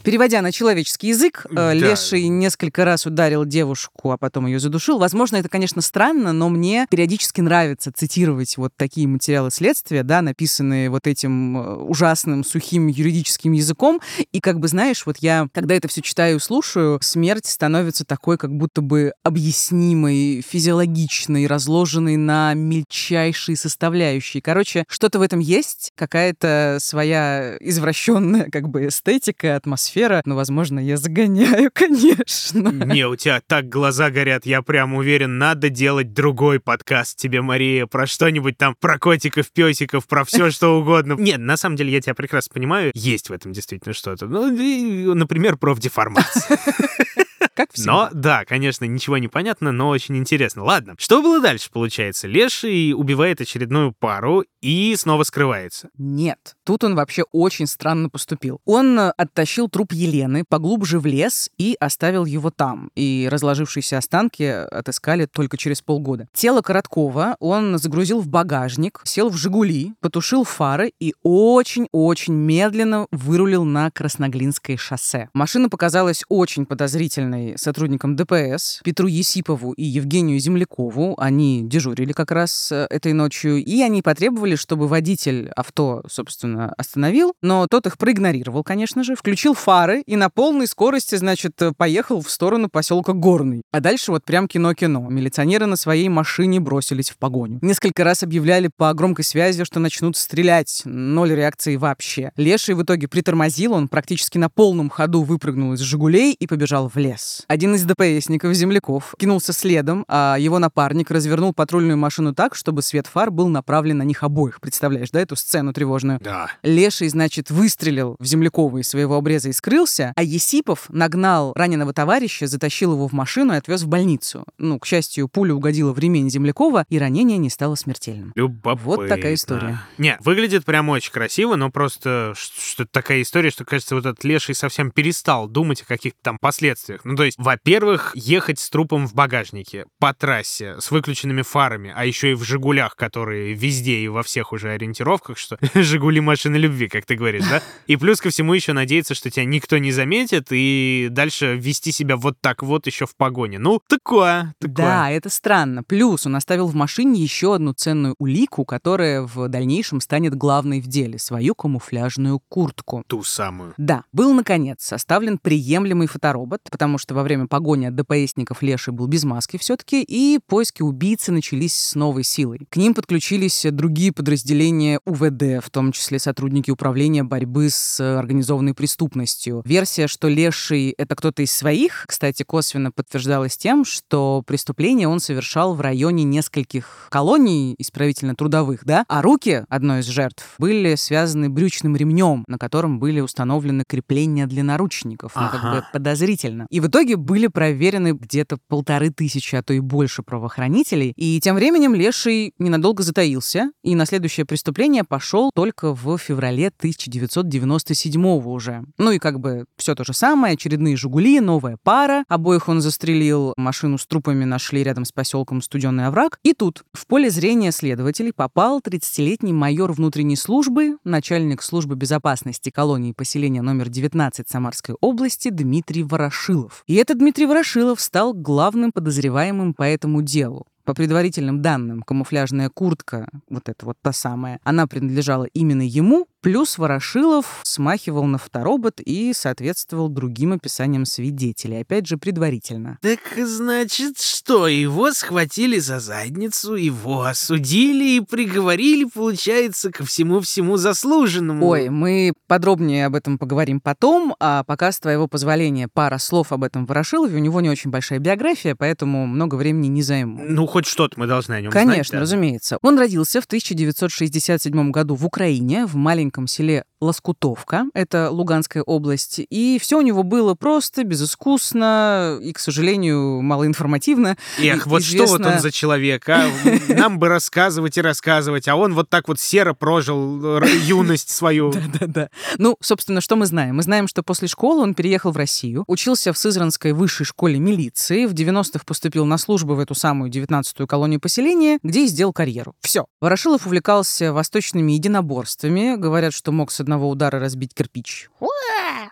Переводя на человеческий язык, э, Да. Леший несколько раз ударил девушку, а потом ее задушил. Возможно, это, конечно, странно, но мне периодически нравится цитировать вот такие материалы следствия, да, написанные вот этим э, ужасным сухим юридическим языком. И как бы, знаешь, вот я, когда это все читаю и слушаю, смерть становится такой, как будто бы объяснимой, физиологичной, разложенной на мельчайшие составляющие. Короче, что-то в этом есть, какая-то своя извращенная как бы эстетика, атмосфера. Но, возможно, я загоняю, конечно. Не, у тебя так глаза горят, я прям уверен, надо делать другой подкаст тебе, Мария, про что-нибудь там, про котиков, песиков, про все что угодно. Нет, на самом деле я тебя прекрасно понимаю, есть в этом действительно что-то. Ну, например, профдеформация. Как всегда. Но, да, конечно, ничего не понятно, но очень интересно. Ладно, что было дальше, получается? Леший убивает очередную пару и снова скрывается. Нет, тут он вообще очень странно поступил. Он э, оттащил труп Елены поглубже в лес и оставил его там. И разложившиеся останки отыскали только через полгода. Тело Короткова он загрузил в багажник, сел в «Жигули», потушил фары и очень-очень медленно вырулил на Красноглинское шоссе. Машина показалась очень подозрительной сотрудникам ДПС, Петру Есипову и Евгению Землякову. Они дежурили как раз э, этой ночью, и они потребовали, чтобы водитель авто, собственно, остановил, но тот их проигнорировал, конечно же, включил фары и на полной скорости, значит, э, поехал в сторону поселка Горный. А дальше вот прям кино-кино. Милиционеры на своей машине бросились в погоню. Несколько раз объявляли по громкой связи, что начнут стрелять. Ноль реакции вообще. Леший в итоге притормозил, он практически на полном ходу выпрыгнул из «Жигулей» и побежал в лес. Один из ДПСников, земляков, кинулся следом, а его напарник развернул патрульную машину так, чтобы свет фар был направлен на них обоих. Представляешь, да, эту сцену тревожную? Да. Леший, значит, выстрелил в Землякова из своего обреза и скрылся, а Есипов нагнал раненого товарища, затащил его в машину и отвез в больницу. Ну, к счастью, пуля угодила в ремень Землякова, и ранение не стало смертельным. Любопытно. Вот такая история. Не, выглядит прям очень красиво, но просто ш- что такая история, что, кажется, вот этот леший совсем перестал думать о каких-то там последствиях. Ну, то есть, во-первых, ехать с трупом в багажнике по трассе с выключенными фарами, а еще и в «Жигулях», которые везде и во всех уже ориентировках, что «Жигули» — машина любви, как ты говоришь, да? И плюс ко всему еще надеяться, что тебя никто не заметит, и дальше вести себя вот так вот еще в погоне. Ну, такое, такое. Да, это странно. Плюс он оставил в машине еще одну ценную улику, которая в дальнейшем станет главной в деле — свою камуфляжную куртку. Ту самую. Да, был, наконец, составлен приемлемый фоторобот, потому что что во время погони от ДПСников Леший был без маски все-таки, и поиски убийцы начались с новой силой. К ним подключились другие подразделения УВД, в том числе сотрудники управления борьбы с организованной преступностью. Версия, что Леший — это кто-то из своих, кстати, косвенно подтверждалась тем, что преступление он совершал в районе нескольких колоний исправительно-трудовых, да, а руки одной из жертв были связаны брючным ремнем, на котором были установлены крепления для наручников. Ну, как Ага. бы подозрительно. И в итоге были проверены где-то полторы тысячи, а то и больше правоохранителей. И тем временем Леший ненадолго затаился, и на следующее преступление пошел только в феврале 1997 уже. Ну и как бы все то же самое, очередные «Жигули», новая пара. Обоих он застрелил, машину с трупами нашли рядом с поселком Студенный овраг. И тут в поле зрения следователей попал 30-летний майор внутренней службы, начальник службы безопасности колонии поселения номер 19 Самарской области Дмитрий Ворошилов. И этот Дмитрий Ворошилов стал главным подозреваемым по этому делу. По предварительным данным, камуфляжная куртка, вот эта вот та самая, она принадлежала именно ему, плюс Ворошилов смахивал на фоторобот и соответствовал другим описаниям свидетелей, опять же, предварительно. Так значит, что, его схватили за задницу, его осудили и приговорили, получается, ко всему-всему заслуженному. Ой, мы подробнее об этом поговорим потом, а пока, с твоего позволения, пара слов об этом Ворошилове. У него не очень большая биография, поэтому много времени не займу. Ну, хоть что-то мы должны о нем Конечно, знать. да. разумеется. Он родился в 1967 году в Украине, в маленьком селе Лоскутовка, это Луганская область, и все у него было просто, безыскусно и, к сожалению, малоинформативно. Эх, И- вот что вот известно- он за человек, а? Нам бы рассказывать и рассказывать, а он вот так вот серо прожил юность свою. Да-да. Ну, собственно, что мы знаем? Мы знаем, что после школы он переехал в Россию, учился в Сызранской высшей школе милиции, в 90-х поступил на службу в эту самую 19-ю колонию поселения, где и сделал карьеру. Все. Ворошилов увлекался восточными единоборствами. Говорят, что мог с одного удара разбить кирпич.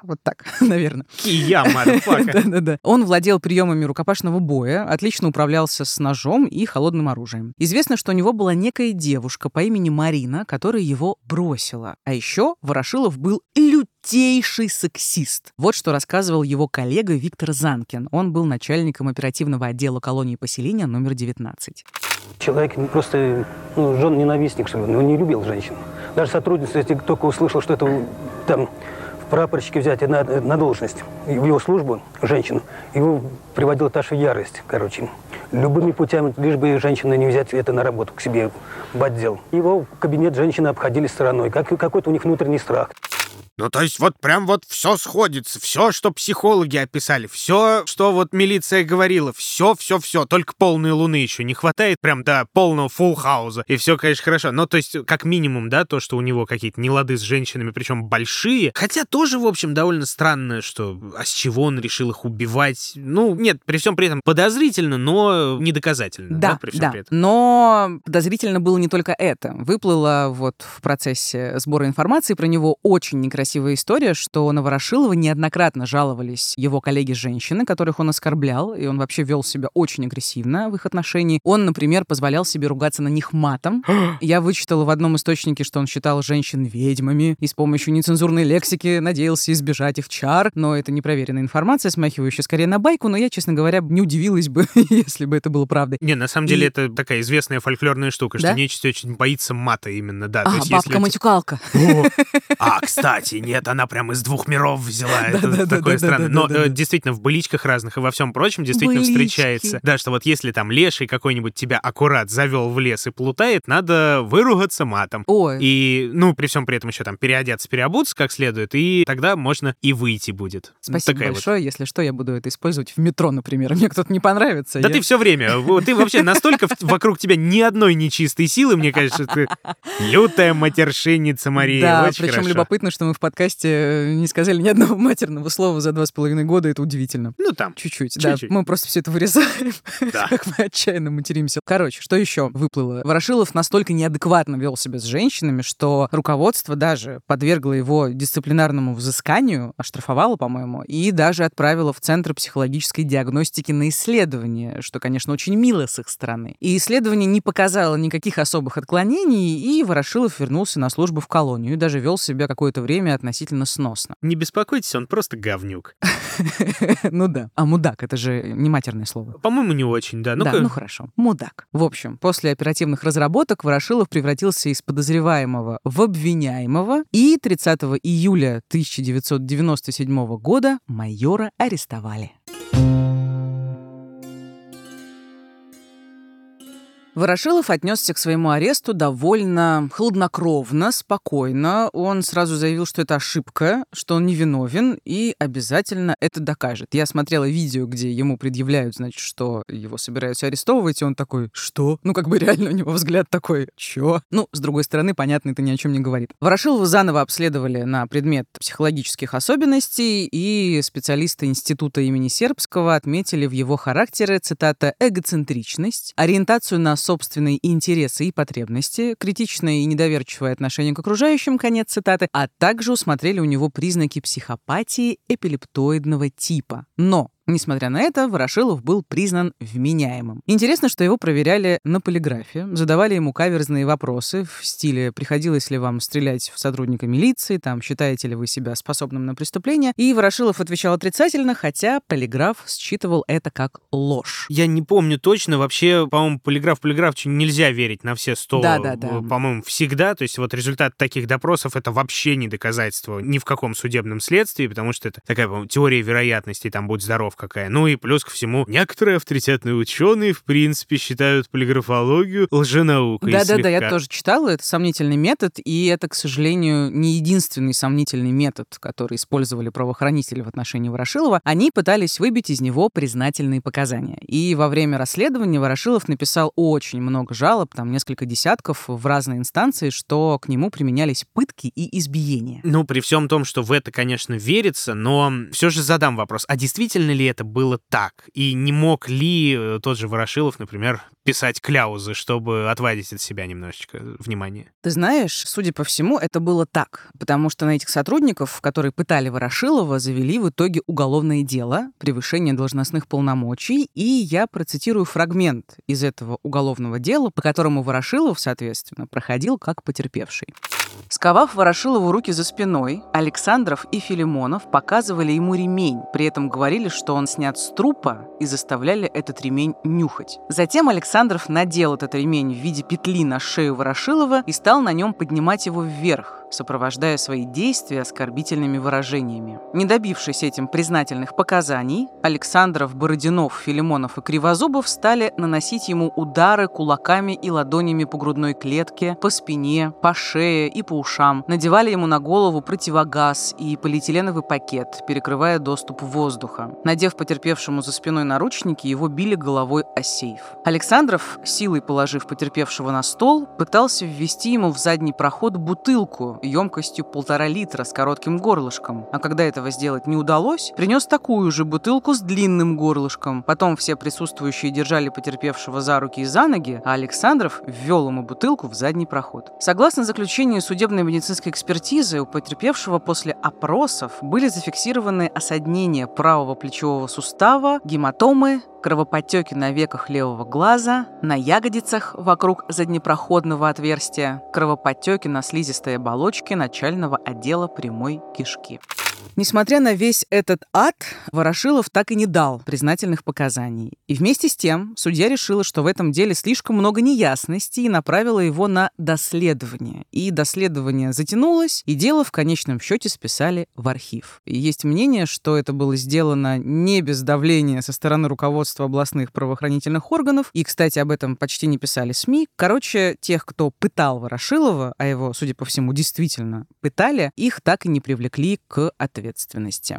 Вот так, наверное. Кия. Да-да-да. Он владел приемами рукопашного боя, отлично управлялся с ножом и холодным оружием. Известно, что у него была некая девушка по имени Марина, которая его бросила. А еще Ворошилов был лютейший сексист. Вот что рассказывал его коллега Виктор Занкин. Он был начальником оперативного отдела колонии поселения номер 19. Человек просто ну, жен ненавистник, что ли, он не любил женщин. Даже сотрудница, если только услышал, что это там в прапорщике взять на, на должность, в его службу женщину, его приводила та же ярость, короче. Любыми путями, лишь бы женщины не взять это на работу к себе в отдел. Его кабинет женщины обходили стороной, как, какой-то у них внутренний страх. Ну, то есть вот прям вот все сходится, все, что психологи описали, все, что вот милиция говорила, все, все, все, только полной луны еще не хватает, прям до полного фулл-хауза. И все, конечно, хорошо. Но, то есть, как минимум, да, то, что у него какие-то нелады с женщинами, причем большие. Хотя тоже, в общем, довольно странно, что а с чего он решил их убивать. Ну, нет, при всем при этом подозрительно, но не доказательно. Да, Да, при всем да. при этом. Но подозрительно было не только это. Выплыла вот в процессе сбора информации про него очень некрасивая история, что на Ворошилова неоднократно жаловались его коллеги-женщины, которых он оскорблял, и он вообще вел себя очень агрессивно в их отношении. Он, например, позволял себе ругаться на них матом. Я вычитала в одном источнике, что он считал женщин ведьмами и с помощью нецензурной лексики надеялся избежать их чар, но это непроверенная информация, смахивающая скорее на байку, но я, честно говоря, не удивилась бы, если бы это было правдой. Не, на самом деле И- это такая известная фольклорная штука, что Да? нечисть очень боится мата именно, да. А, если бабка-матюкалка. О, А, кстати, нет, она прям из двух миров взяла. Это такое странное. Но э, действительно, в быличках разных и во всем прочем действительно встречается. Да, что вот если там леший какой-нибудь тебя аккурат завел в лес и плутает, надо выругаться матом. Ой, И, ну, при всем при этом еще там переодеться, переобуться как следует, и тогда можно и выйти будет. спасибо Такая вот. большое. Если что, я буду это использовать в метро, например. Мне кто-то не понравится. Да я- ты все время, ты вообще настолько вокруг тебя ни одной нечистой силы, мне кажется, ты лютая матершинница, Мария. Да, причем любопытно, что мы в подкасте э, не сказали ни одного матерного слова за два с половиной года. Это удивительно. Ну, там. Чуть-чуть, да. Мы просто все это вырезаем, Да. как мы отчаянно материмся. Короче, что еще выплыло? Ворошилов настолько неадекватно вел себя с женщинами, что руководство даже подвергло его дисциплинарному взысканию, оштрафовало, по-моему, и даже отправило в Центр психологической диагностики на исследование, что, конечно, очень мило с их стороны. И исследование не показало никаких особых отклонений, и Ворошилов вернулся на службу в колонию и даже вел себя какое-то время время относительно сносно. Не беспокойтесь, он просто говнюк. Ну да. А мудак, это же не матерное слово. По-моему, не очень, да. Да, ну хорошо. Мудак. В общем, после оперативных разработок Ворошилов превратился из подозреваемого в обвиняемого, и 30 июля 1997 года майора арестовали. Ворошилов отнесся к своему аресту довольно хладнокровно, спокойно. Он сразу заявил, что это ошибка, что он невиновен и обязательно это докажет. Я смотрела видео, где ему предъявляют, значит, что его собираются арестовывать, и он такой, что? Ну, как бы реально у него взгляд такой, чё? Ну, с другой стороны, понятно, это ни о чем не говорит. Ворошилова заново обследовали на предмет психологических особенностей, и специалисты Института имени Сербского отметили в его характере, цитата, эгоцентричность, ориентацию на собственные интересы и потребности, критичное и недоверчивое отношение к окружающим, конец цитаты, а также усмотрели у него признаки психопатии эпилептоидного типа. Но Несмотря на это, Ворошилов был признан вменяемым. Интересно, что его проверяли на полиграфе, задавали ему каверзные вопросы в стиле «приходилось ли вам стрелять в сотрудника милиции», там «считаете ли вы себя способным на преступление?» И Ворошилов отвечал отрицательно, хотя полиграф считывал это как ложь. Я не помню точно, вообще, по-моему, полиграф полиграф нельзя верить на все сто, Да, да, да. по-моему, всегда. То есть вот результат таких допросов — это вообще не доказательство ни в каком судебном следствии, потому что это такая, по-моему, теория вероятности, там, будь здоров, какая. Ну и плюс ко всему, некоторые авторитетные ученые, в принципе, считают полиграфологию лженаукой Да-да-да, я тоже читала, это сомнительный метод, и это, к сожалению, не единственный сомнительный метод, который использовали правоохранители в отношении Ворошилова. Они пытались выбить из него признательные показания. И во время расследования Ворошилов написал очень много жалоб, там несколько десятков в разные инстанции, что к нему применялись пытки и избиения. Ну, при всем том, что в это, конечно, верится, но все же задам вопрос, а действительно ли это было так? И не мог ли э, тот же Ворошилов, например, писать кляузы, чтобы отвадить от себя немножечко внимание? Ты знаешь, судя по всему, это было так, потому что на этих сотрудников, которые пытали Ворошилова, завели в итоге уголовное дело, превышение должностных полномочий, и я процитирую фрагмент из этого уголовного дела, по которому Ворошилов, соответственно, проходил как потерпевший. Сковав Ворошилову руки за спиной, Александров и Филимонов показывали ему ремень, при этом говорили, что он снят с трупа и заставляли этот ремень нюхать. Затем Александров надел этот ремень в виде петли на шею Ворошилова и стал на нем поднимать его вверх, сопровождая свои действия оскорбительными выражениями. Не добившись этим признательных показаний, Александров, Бородинов, Филимонов и Кривозубов стали наносить ему удары кулаками и ладонями по грудной клетке, по спине, по шее и по ушам, надевали ему на голову противогаз и полиэтиленовый пакет, перекрывая доступ воздуха. Надев потерпевшему за спиной наручники, его били головой о сейф. Александров, силой положив потерпевшего на стол, пытался ввести ему в задний проход бутылку емкостью полтора литра с коротким горлышком. А когда этого сделать не удалось, принес такую же бутылку с длинным горлышком. Потом все присутствующие держали потерпевшего за руки и за ноги, а Александров ввел ему бутылку в задний проход. Согласно заключению судебной медицинской экспертизы, у потерпевшего после опросов были зафиксированы осаднения правого плечевого сустава, гематомы, кровоподтеки на веках левого глаза, на ягодицах вокруг заднепроходного отверстия, кровоподтеки на слизистой оболочке начального отдела прямой кишки. Несмотря на весь этот ад, Ворошилов так и не дал признательных показаний. И вместе с тем судья решила, что в этом деле слишком много неясностей и направила его на доследование. И доследование затянулось, и дело в конечном счете списали в архив. И есть мнение, что это было сделано не без давления со стороны руководства областных правоохранительных органов. И, кстати, об этом почти не писали СМИ. Короче, тех, кто пытал Ворошилова, а его, судя по всему, действительно пытали, их так и не привлекли к ответственности.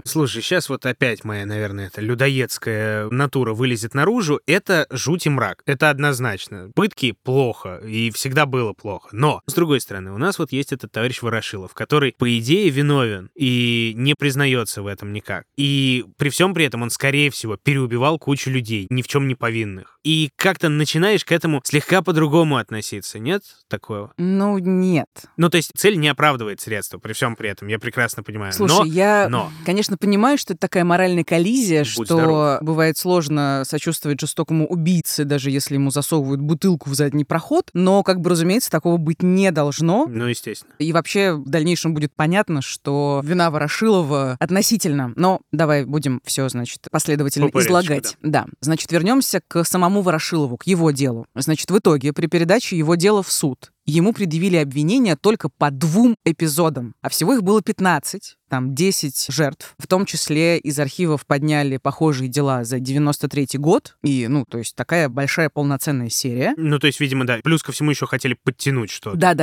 Слушай, сейчас вот опять моя, наверное, эта людоедская натура вылезет наружу. Это жуть и мрак. Это однозначно. Пытки плохо, и всегда было плохо. Но, с другой стороны, у нас вот есть этот товарищ Ворошилов, который, по идее, виновен и не признается в этом никак. И при всем при этом он, скорее всего, переубивал кучу людей, ни в чем не повинных. И как-то начинаешь к этому слегка по-другому относиться, нет такого? Ну, нет. Ну, то есть цель не оправдывает средства, при всем при этом, я прекрасно понимаю. Слушай, Но Я, Но. конечно, понимаю, что это такая моральная коллизия, Будь что здоров. бывает сложно сочувствовать жестокому убийце, даже если ему засовывают бутылку в задний проход, но, как бы, разумеется, такого быть не должно. Ну, естественно. И вообще в дальнейшем будет понятно, что вина Ворошилова относительно. Но давай будем все, значит, последовательно По излагать. Да. Значит, вернемся к самому Ворошилову, к его делу. Значит, в итоге при передаче его дела в суд ему предъявили обвинения только по двум эпизодам, а всего их было 15, там 10 жертв. В том числе из архивов подняли похожие дела за 93 год, и, ну, то есть такая большая полноценная серия. Ну, то есть, видимо, да. Плюс ко всему еще хотели подтянуть что-то. Да,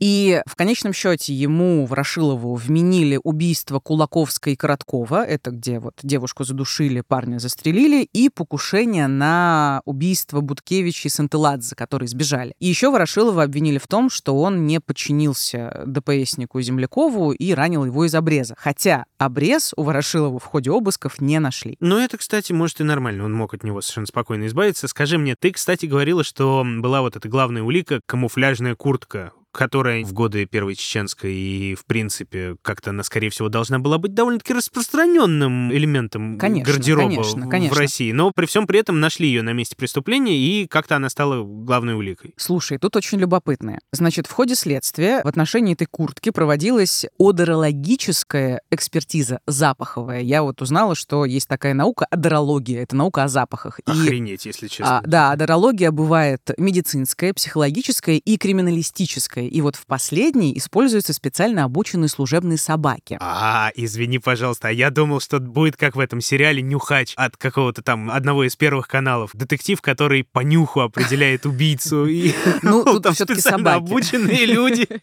И в конечном счете ему, Ворошилову, вменили убийство Кулаковской и Короткова, это где вот девушку задушили, парня застрелили, и покушение на убийство Буткевича и Сантеладзе, которые сбежали. И еще Ворошилова обвинили в том, что он не подчинился ДПСнику Землякову и ранил его из обреза. Хотя обрез у Ворошилова в ходе обысков не нашли. Но это, кстати, может и нормально. Он мог от него совершенно спокойно избавиться. Скажи мне, ты, кстати, говорила, что была вот эта главная улика — камуфляжная куртка которая в годы Первой Чеченской и, в принципе, как-то она, скорее всего, должна была быть довольно-таки распространенным элементом Конечно, гардероба конечно, в- в конечно. России. Но при всем при этом нашли ее на месте преступления, и как-то она стала главной уликой. Слушай, тут очень любопытное. Значит, в ходе следствия в отношении этой куртки проводилась одерологическая экспертиза запаховая. Я вот узнала, что есть такая наука одерология. Это наука о запахах. И Охренеть, если честно. а, да, адерология бывает медицинская, психологическая и криминалистическая. И вот в последней используются специально обученные служебные собаки. А, извини, пожалуйста, а я думал, что будет как в этом сериале «Нюхач» от какого-то там одного из первых каналов. Детектив, который по нюху определяет убийцу. И Ну, тут специально собаки. обученные люди.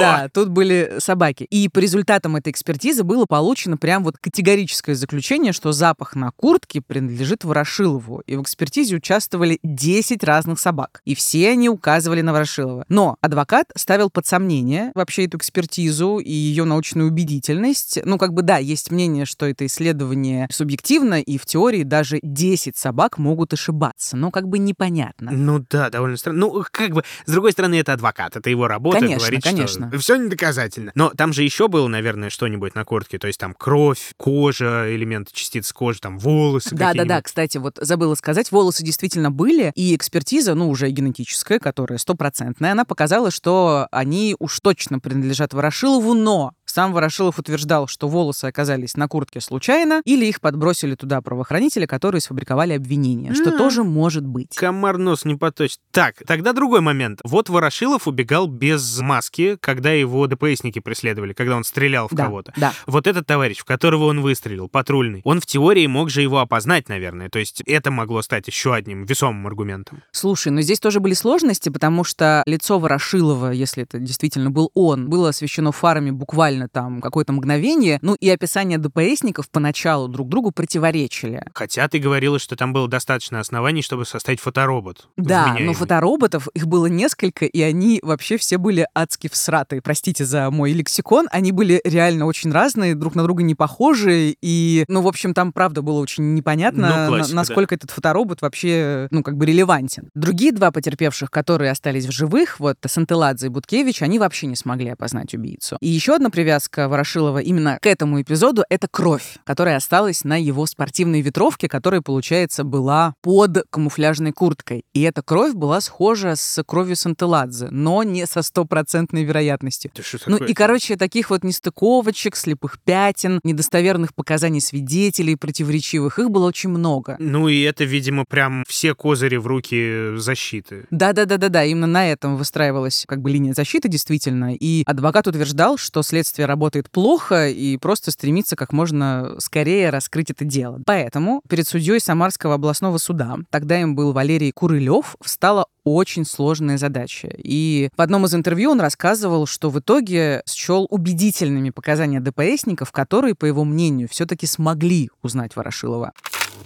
Да, тут были собаки. И по результатам этой экспертизы было получено прям вот категорическое заключение, что запах на куртке принадлежит Ворошилову. И в экспертизе участвовали 10 разных собак. И все они указывали на Ворошилова. Но адвокат ставил под сомнение вообще эту экспертизу и ее научную убедительность. Ну, как бы да, есть мнение, что это исследование субъективно, и в теории даже 10 собак могут ошибаться. Но как бы непонятно. Ну да, довольно странно. Ну, как бы, с другой стороны, это адвокат, это его работа, Конечно, говорить, конечно. что все недоказательно. Но там же еще было, наверное, что-нибудь на куртке, то есть там кровь, кожа, элементы частиц кожи, там волосы Да, да, да. какие-нибудь. Кстати, вот забыла сказать, волосы действительно были, и экспертиза, ну, уже генетическая, которая стопроцентная, она показала, что они уж точно принадлежат Ворошилову, но сам Ворошилов утверждал, что волосы оказались на куртке случайно, или их подбросили туда правоохранители, которые сфабриковали обвинение, что А. тоже может быть. Комар нос не поточит. Так, тогда другой момент. Вот Ворошилов убегал без маски, когда его ДПСники преследовали, когда он стрелял в Да, кого-то. да. Вот этот товарищ, в которого он выстрелил, патрульный, он в теории мог же его опознать, наверное. То есть это могло стать еще одним весомым аргументом. Слушай, но здесь тоже были сложности, потому что лицо Ворошилова, если это действительно был он, было освещено фарами буквально там какое-то мгновение, ну и описания ДПСников поначалу друг другу противоречили. Хотя ты говорила, что там было достаточно оснований, чтобы составить фоторобот. Да, но фотороботов, их было несколько, и они вообще все были адски всратые. Простите за мой лексикон. Они были реально очень разные, друг на друга не похожие. И, ну, в общем, там, правда, было очень непонятно, Ну, классика, насколько этот фоторобот вообще, ну, как бы релевантен. Другие два потерпевших, которые остались в живых, вот Сантеладзе и Буткевич, они вообще не смогли опознать убийцу. И еще одна привязка Ворошилова именно к этому эпизоду — это кровь, которая осталась на его спортивной ветровке, которая, получается, была под камуфляжной курткой. И эта кровь была схожа с кровью Сантеладзе, но не со стопроцентной вероятностью. Да Ну и, короче, таких вот нестыковочек, слепых пятен, недостоверных показаний свидетелей, противоречивых, их было очень много. Ну и это, видимо, прям все козыри в руки защиты. Да-да-да-да-да, именно на этом выстраивалась как бы линия защиты действительно. И адвокат утверждал, что следствие работает плохо и просто стремится как можно скорее раскрыть это дело. Поэтому перед судьей Самарского областного суда, тогда им был Валерий Курылев, встала очень сложная задача. И в одном из интервью он рассказывал, что в итоге счел убедительными показания ДПСников, которые, по его мнению, все-таки смогли узнать Ворошилова.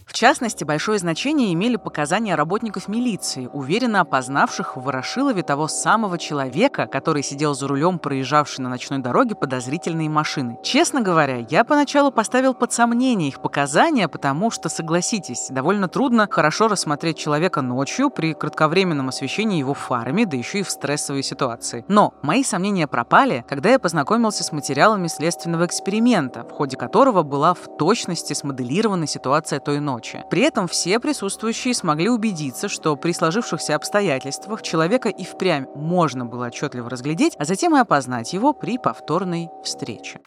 В частности, большое значение имели показания работников милиции, уверенно опознавших в Ворошилове того самого человека, который сидел за рулем проезжавшей на ночной дороге подозрительные машины. Честно говоря, я поначалу поставил под сомнение их показания, потому что, согласитесь, довольно трудно хорошо рассмотреть человека ночью при кратковременном освещении его фарами, да еще и в стрессовой ситуации. Но мои сомнения пропали, когда я познакомился с материалами следственного эксперимента, в ходе которого была в точности смоделирована ситуация той ночи. При этом все присутствующие смогли убедиться, что при сложившихся обстоятельствах человека и впрямь можно было отчетливо разглядеть, а затем и опознать его при повторной встрече.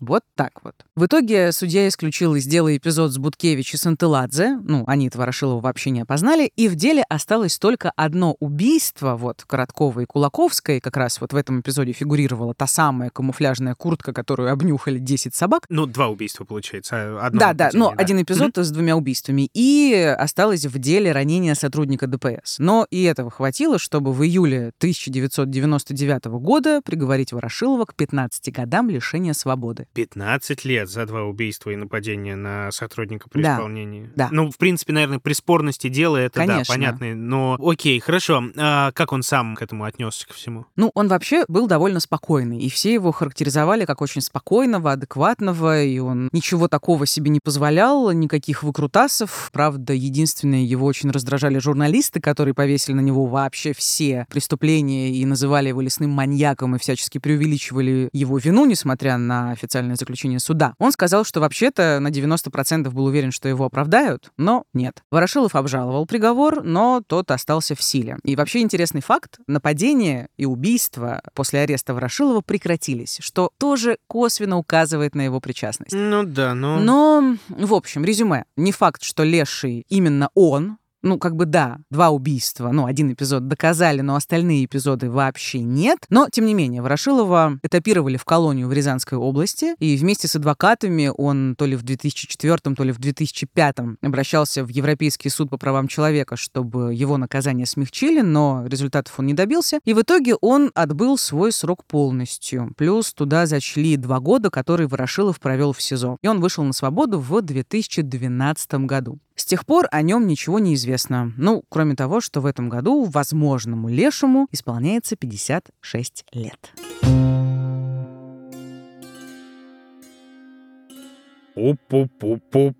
Вот так вот. В итоге судья исключил из дела эпизод с Буткевич и Сантеладзе, ну, они Ворошилова вообще не опознали, и в деле осталось только одно убийство, вот, Короткова и Кулаковской, как раз вот в этом эпизоде фигурировала та самая камуфляжная куртка, которую обнюхали 10 собак. Ну, два убийства, получается. а Одно Да, да, но один эпизод с двумя убийствами. И осталось в деле ранение сотрудника ДПС. Но и этого хватило, чтобы в июле 1999 года приговорить Ворошилова к 15 годам лишения свободы. 15 лет за два убийства и нападения на сотрудника при Да, исполнении. да. Ну, в принципе, наверное, при спорности дела это, да, Конечно. понятно. Но окей, хорошо. А как он сам к этому отнесся ко всему? Ну, он вообще был довольно спокойный, и все его характеризовали как очень спокойного, адекватного, и он ничего такого себе не позволял, никаких выкрутасов. Правда, единственное, его очень раздражали журналисты, которые повесили на него вообще все преступления и называли его лесным маньяком и всячески преувеличивали его вину, несмотря на официальное заключение суда. Он сказал, что вообще-то на 90% был уверен, что его оправдают, но нет. Ворошилов обжаловал приговор, но тот остался в силе. И вообще интересный факт, нападение и убийство после ареста Ворошилова прекратились, что тоже косвенно указывает на его причастность. Ну да, но... Но, в общем, резюме. Не факт, что Леший именно он, ну, как бы да, два убийства, ну, один эпизод доказали, но остальные эпизоды вообще нет. Но, тем не менее, Ворошилова этапировали в колонию в Рязанской области, и вместе с адвокатами он то ли в 2004, то ли в 2005 обращался в Европейский суд по правам человека, чтобы его наказание смягчили, но результатов он не добился. И в итоге он отбыл свой срок полностью. Плюс туда зачли два года, которые Ворошилов провел в СИЗО. И он вышел на свободу в 2012 году. С тех пор о нем ничего не известно. Ну, кроме того, что в этом году возможному лешему исполняется 56 лет. Пу-пу-пу-пу-пу,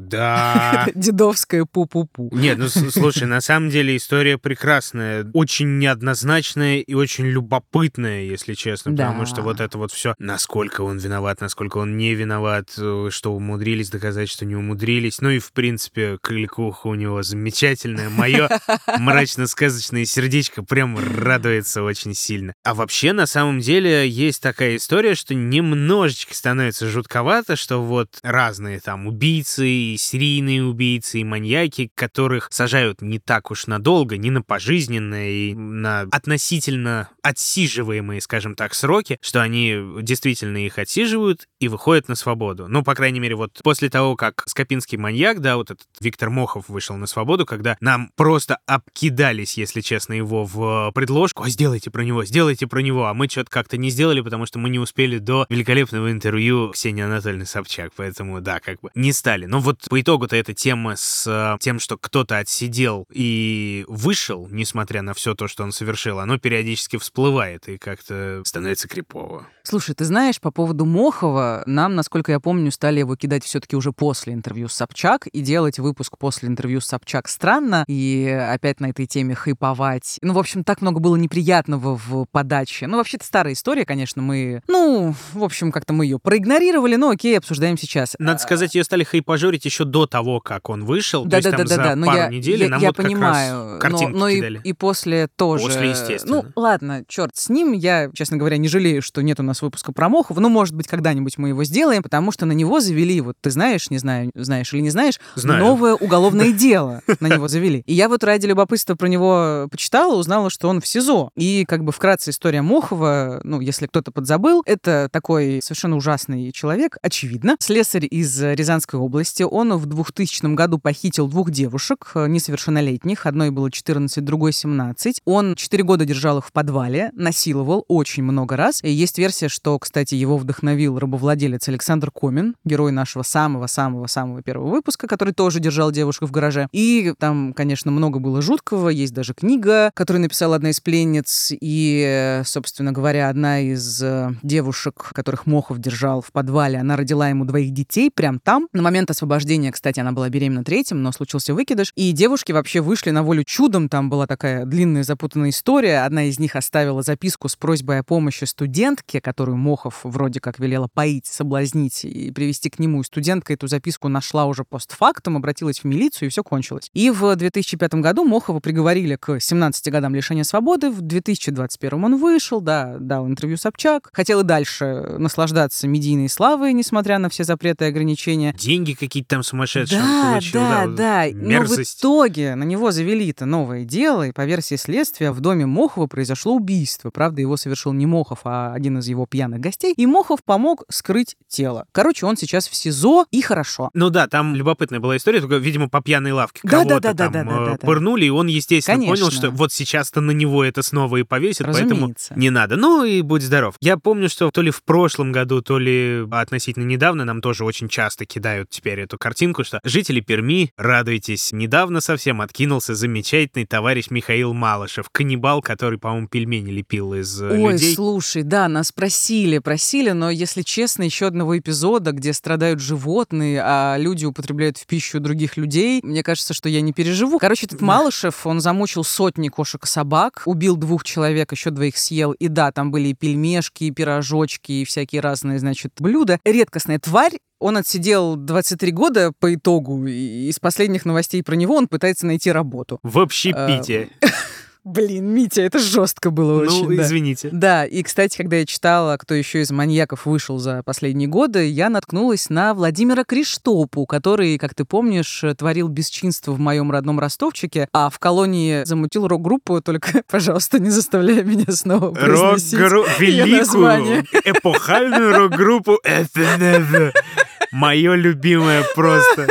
да. Дедовская пу-пу-пу. Нет, ну слушай, на самом деле история прекрасная, очень неоднозначная и очень любопытная, если честно, потому Да. что вот это вот все, насколько он виноват, насколько он не виноват, э, что умудрились доказать, что не умудрились. Ну и, в принципе, кликуха у него замечательная. Мое мрачно-сказочное сердечко прям радуется очень сильно. А вообще, на самом деле, есть такая история, что немножечко становится жутковато, что вот разные там убийцы, серийные убийцы, и маньяки, которых сажают не так уж надолго, не на пожизненное и на относительно отсиживаемые, скажем так, сроки, что они действительно их отсиживают и выходят на свободу. Ну, по крайней мере, вот после того, как Скопинский маньяк, да, вот этот Виктор Мохов вышел на свободу, когда нам просто обкидались, если честно, его в предложку, а сделайте про него, сделайте про него, а мы что-то как-то не сделали, потому что мы не успели до великолепного интервью Ксении Анатольевны Собчак, поэтому, да, как бы не стали. Но вот по итогу-то эта тема с э, тем, что кто-то отсидел и вышел, несмотря на все то, что он совершил, оно периодически всплывает и как-то становится крипово. Слушай, ты знаешь, по поводу Мохова, нам, насколько я помню, стали его кидать все-таки уже после интервью с Собчак, и делать выпуск после интервью с Собчак странно, и опять на этой теме хайповать. Ну, в общем, так много было неприятного в подаче. Ну, вообще-то старая история, конечно, мы... Ну, в общем, как-то мы ее проигнорировали, но окей, обсуждаем сейчас. Надо сказать, ее стали хайпажорить еще до того, как он вышел. То Да, есть да, там да, да, за да. Но пару я, недель я, нам я вот как раз понимаю, но, но и, кидали. и после тоже. После, естественно. Ну, ладно, черт с ним. Я, честно говоря, не жалею, что нет у нас выпуска про Мохова. Ну, может быть, когда-нибудь мы его сделаем, потому что на него завели, вот ты знаешь, не знаю, знаешь или не знаешь, Знаю. новое уголовное дело на него завели. И я вот ради любопытства про него почитала, узнала, что он в СИЗО. И как бы вкратце история Мохова, ну, если кто-то подзабыл, это такой совершенно ужасный человек, очевидно. Слесарь из Рязанской области. Он в 2000 году похитил двух девушек, э, несовершеннолетних. Одной было 14, другой 17. Он 4 года держал их в подвале, насиловал очень много раз. И есть версия, что, кстати, его вдохновил владелец Александр Комин, герой нашего самого-самого-самого первого выпуска, который тоже держал девушку в гараже. И там, конечно, много было жуткого. Есть даже книга, которую написала одна из пленниц. И, собственно говоря, одна из э, девушек, которых Мохов держал в подвале, она родила ему двоих детей прям там. На момент освобождения, кстати, она была беременна третьим, но случился выкидыш. И девушки вообще вышли на волю чудом. Там была такая длинная запутанная история. Одна из них оставила записку с просьбой о помощи студентке, которую Мохов вроде как велела поить, соблазнить и привести к нему. И студентка эту записку нашла уже постфактум, обратилась в милицию, и все кончилось. И в 2005 году Мохова приговорили к 17 годам лишения свободы. В 2021 он вышел, да, дал интервью Собчак. Хотел и дальше наслаждаться медийной славой, несмотря на все запреты и ограничения. Деньги какие-то там сумасшедшие он Да, получил. да, вот да. Но в Мерзость. итоге на него завели-то новое дело, и по версии следствия в доме Мохова произошло убийство. Правда, его совершил не Мохов, а один из его пьяных гостей. И Мохов помог скрыть тело. Короче, он сейчас в СИЗО, и хорошо. Ну да, там любопытная была история, только, видимо, по пьяной лавке Да, кого-то да, да, там да, да, э, да, да. пырнули, и он, естественно, понял, Конечно. что вот сейчас-то на него это снова и повесят, поэтому не надо. Ну и будь здоров. Я помню, что то ли в прошлом году, то ли относительно недавно нам тоже очень часто кидают теперь эту картинку, что жители Перми, радуйтесь, недавно совсем откинулся замечательный товарищ Михаил Малышев, каннибал, который, по-моему, пельмени лепил из э, Ой, людей. слушай, да, нас просили, просили, но, если честно, еще одного эпизода, где страдают животные, а люди употребляют в пищу других людей, мне кажется, что я не переживу. Короче, этот Малышев, он замучил сотни кошек и собак, убил двух человек, еще двоих съел. И да, там были и пельмешки, и пирожочки, и всякие разные, значит, блюда. Редкостная тварь, он отсидел 23 года по итогу, и из последних новостей про него он пытается найти работу. В общепите. Блин, Митя, это жестко было очень. ну, да. извините. Да, и, кстати, когда я читала, кто еще из маньяков вышел за последние годы, я наткнулась на Владимира Криштопу, который, как ты помнишь, творил бесчинство в моем родном Ростовчике, а в колонии замутил рок-группу, только, пожалуйста, не заставляй меня снова произносить название. великую, эпохальную рок-группу ФНФ. Мое любимое просто.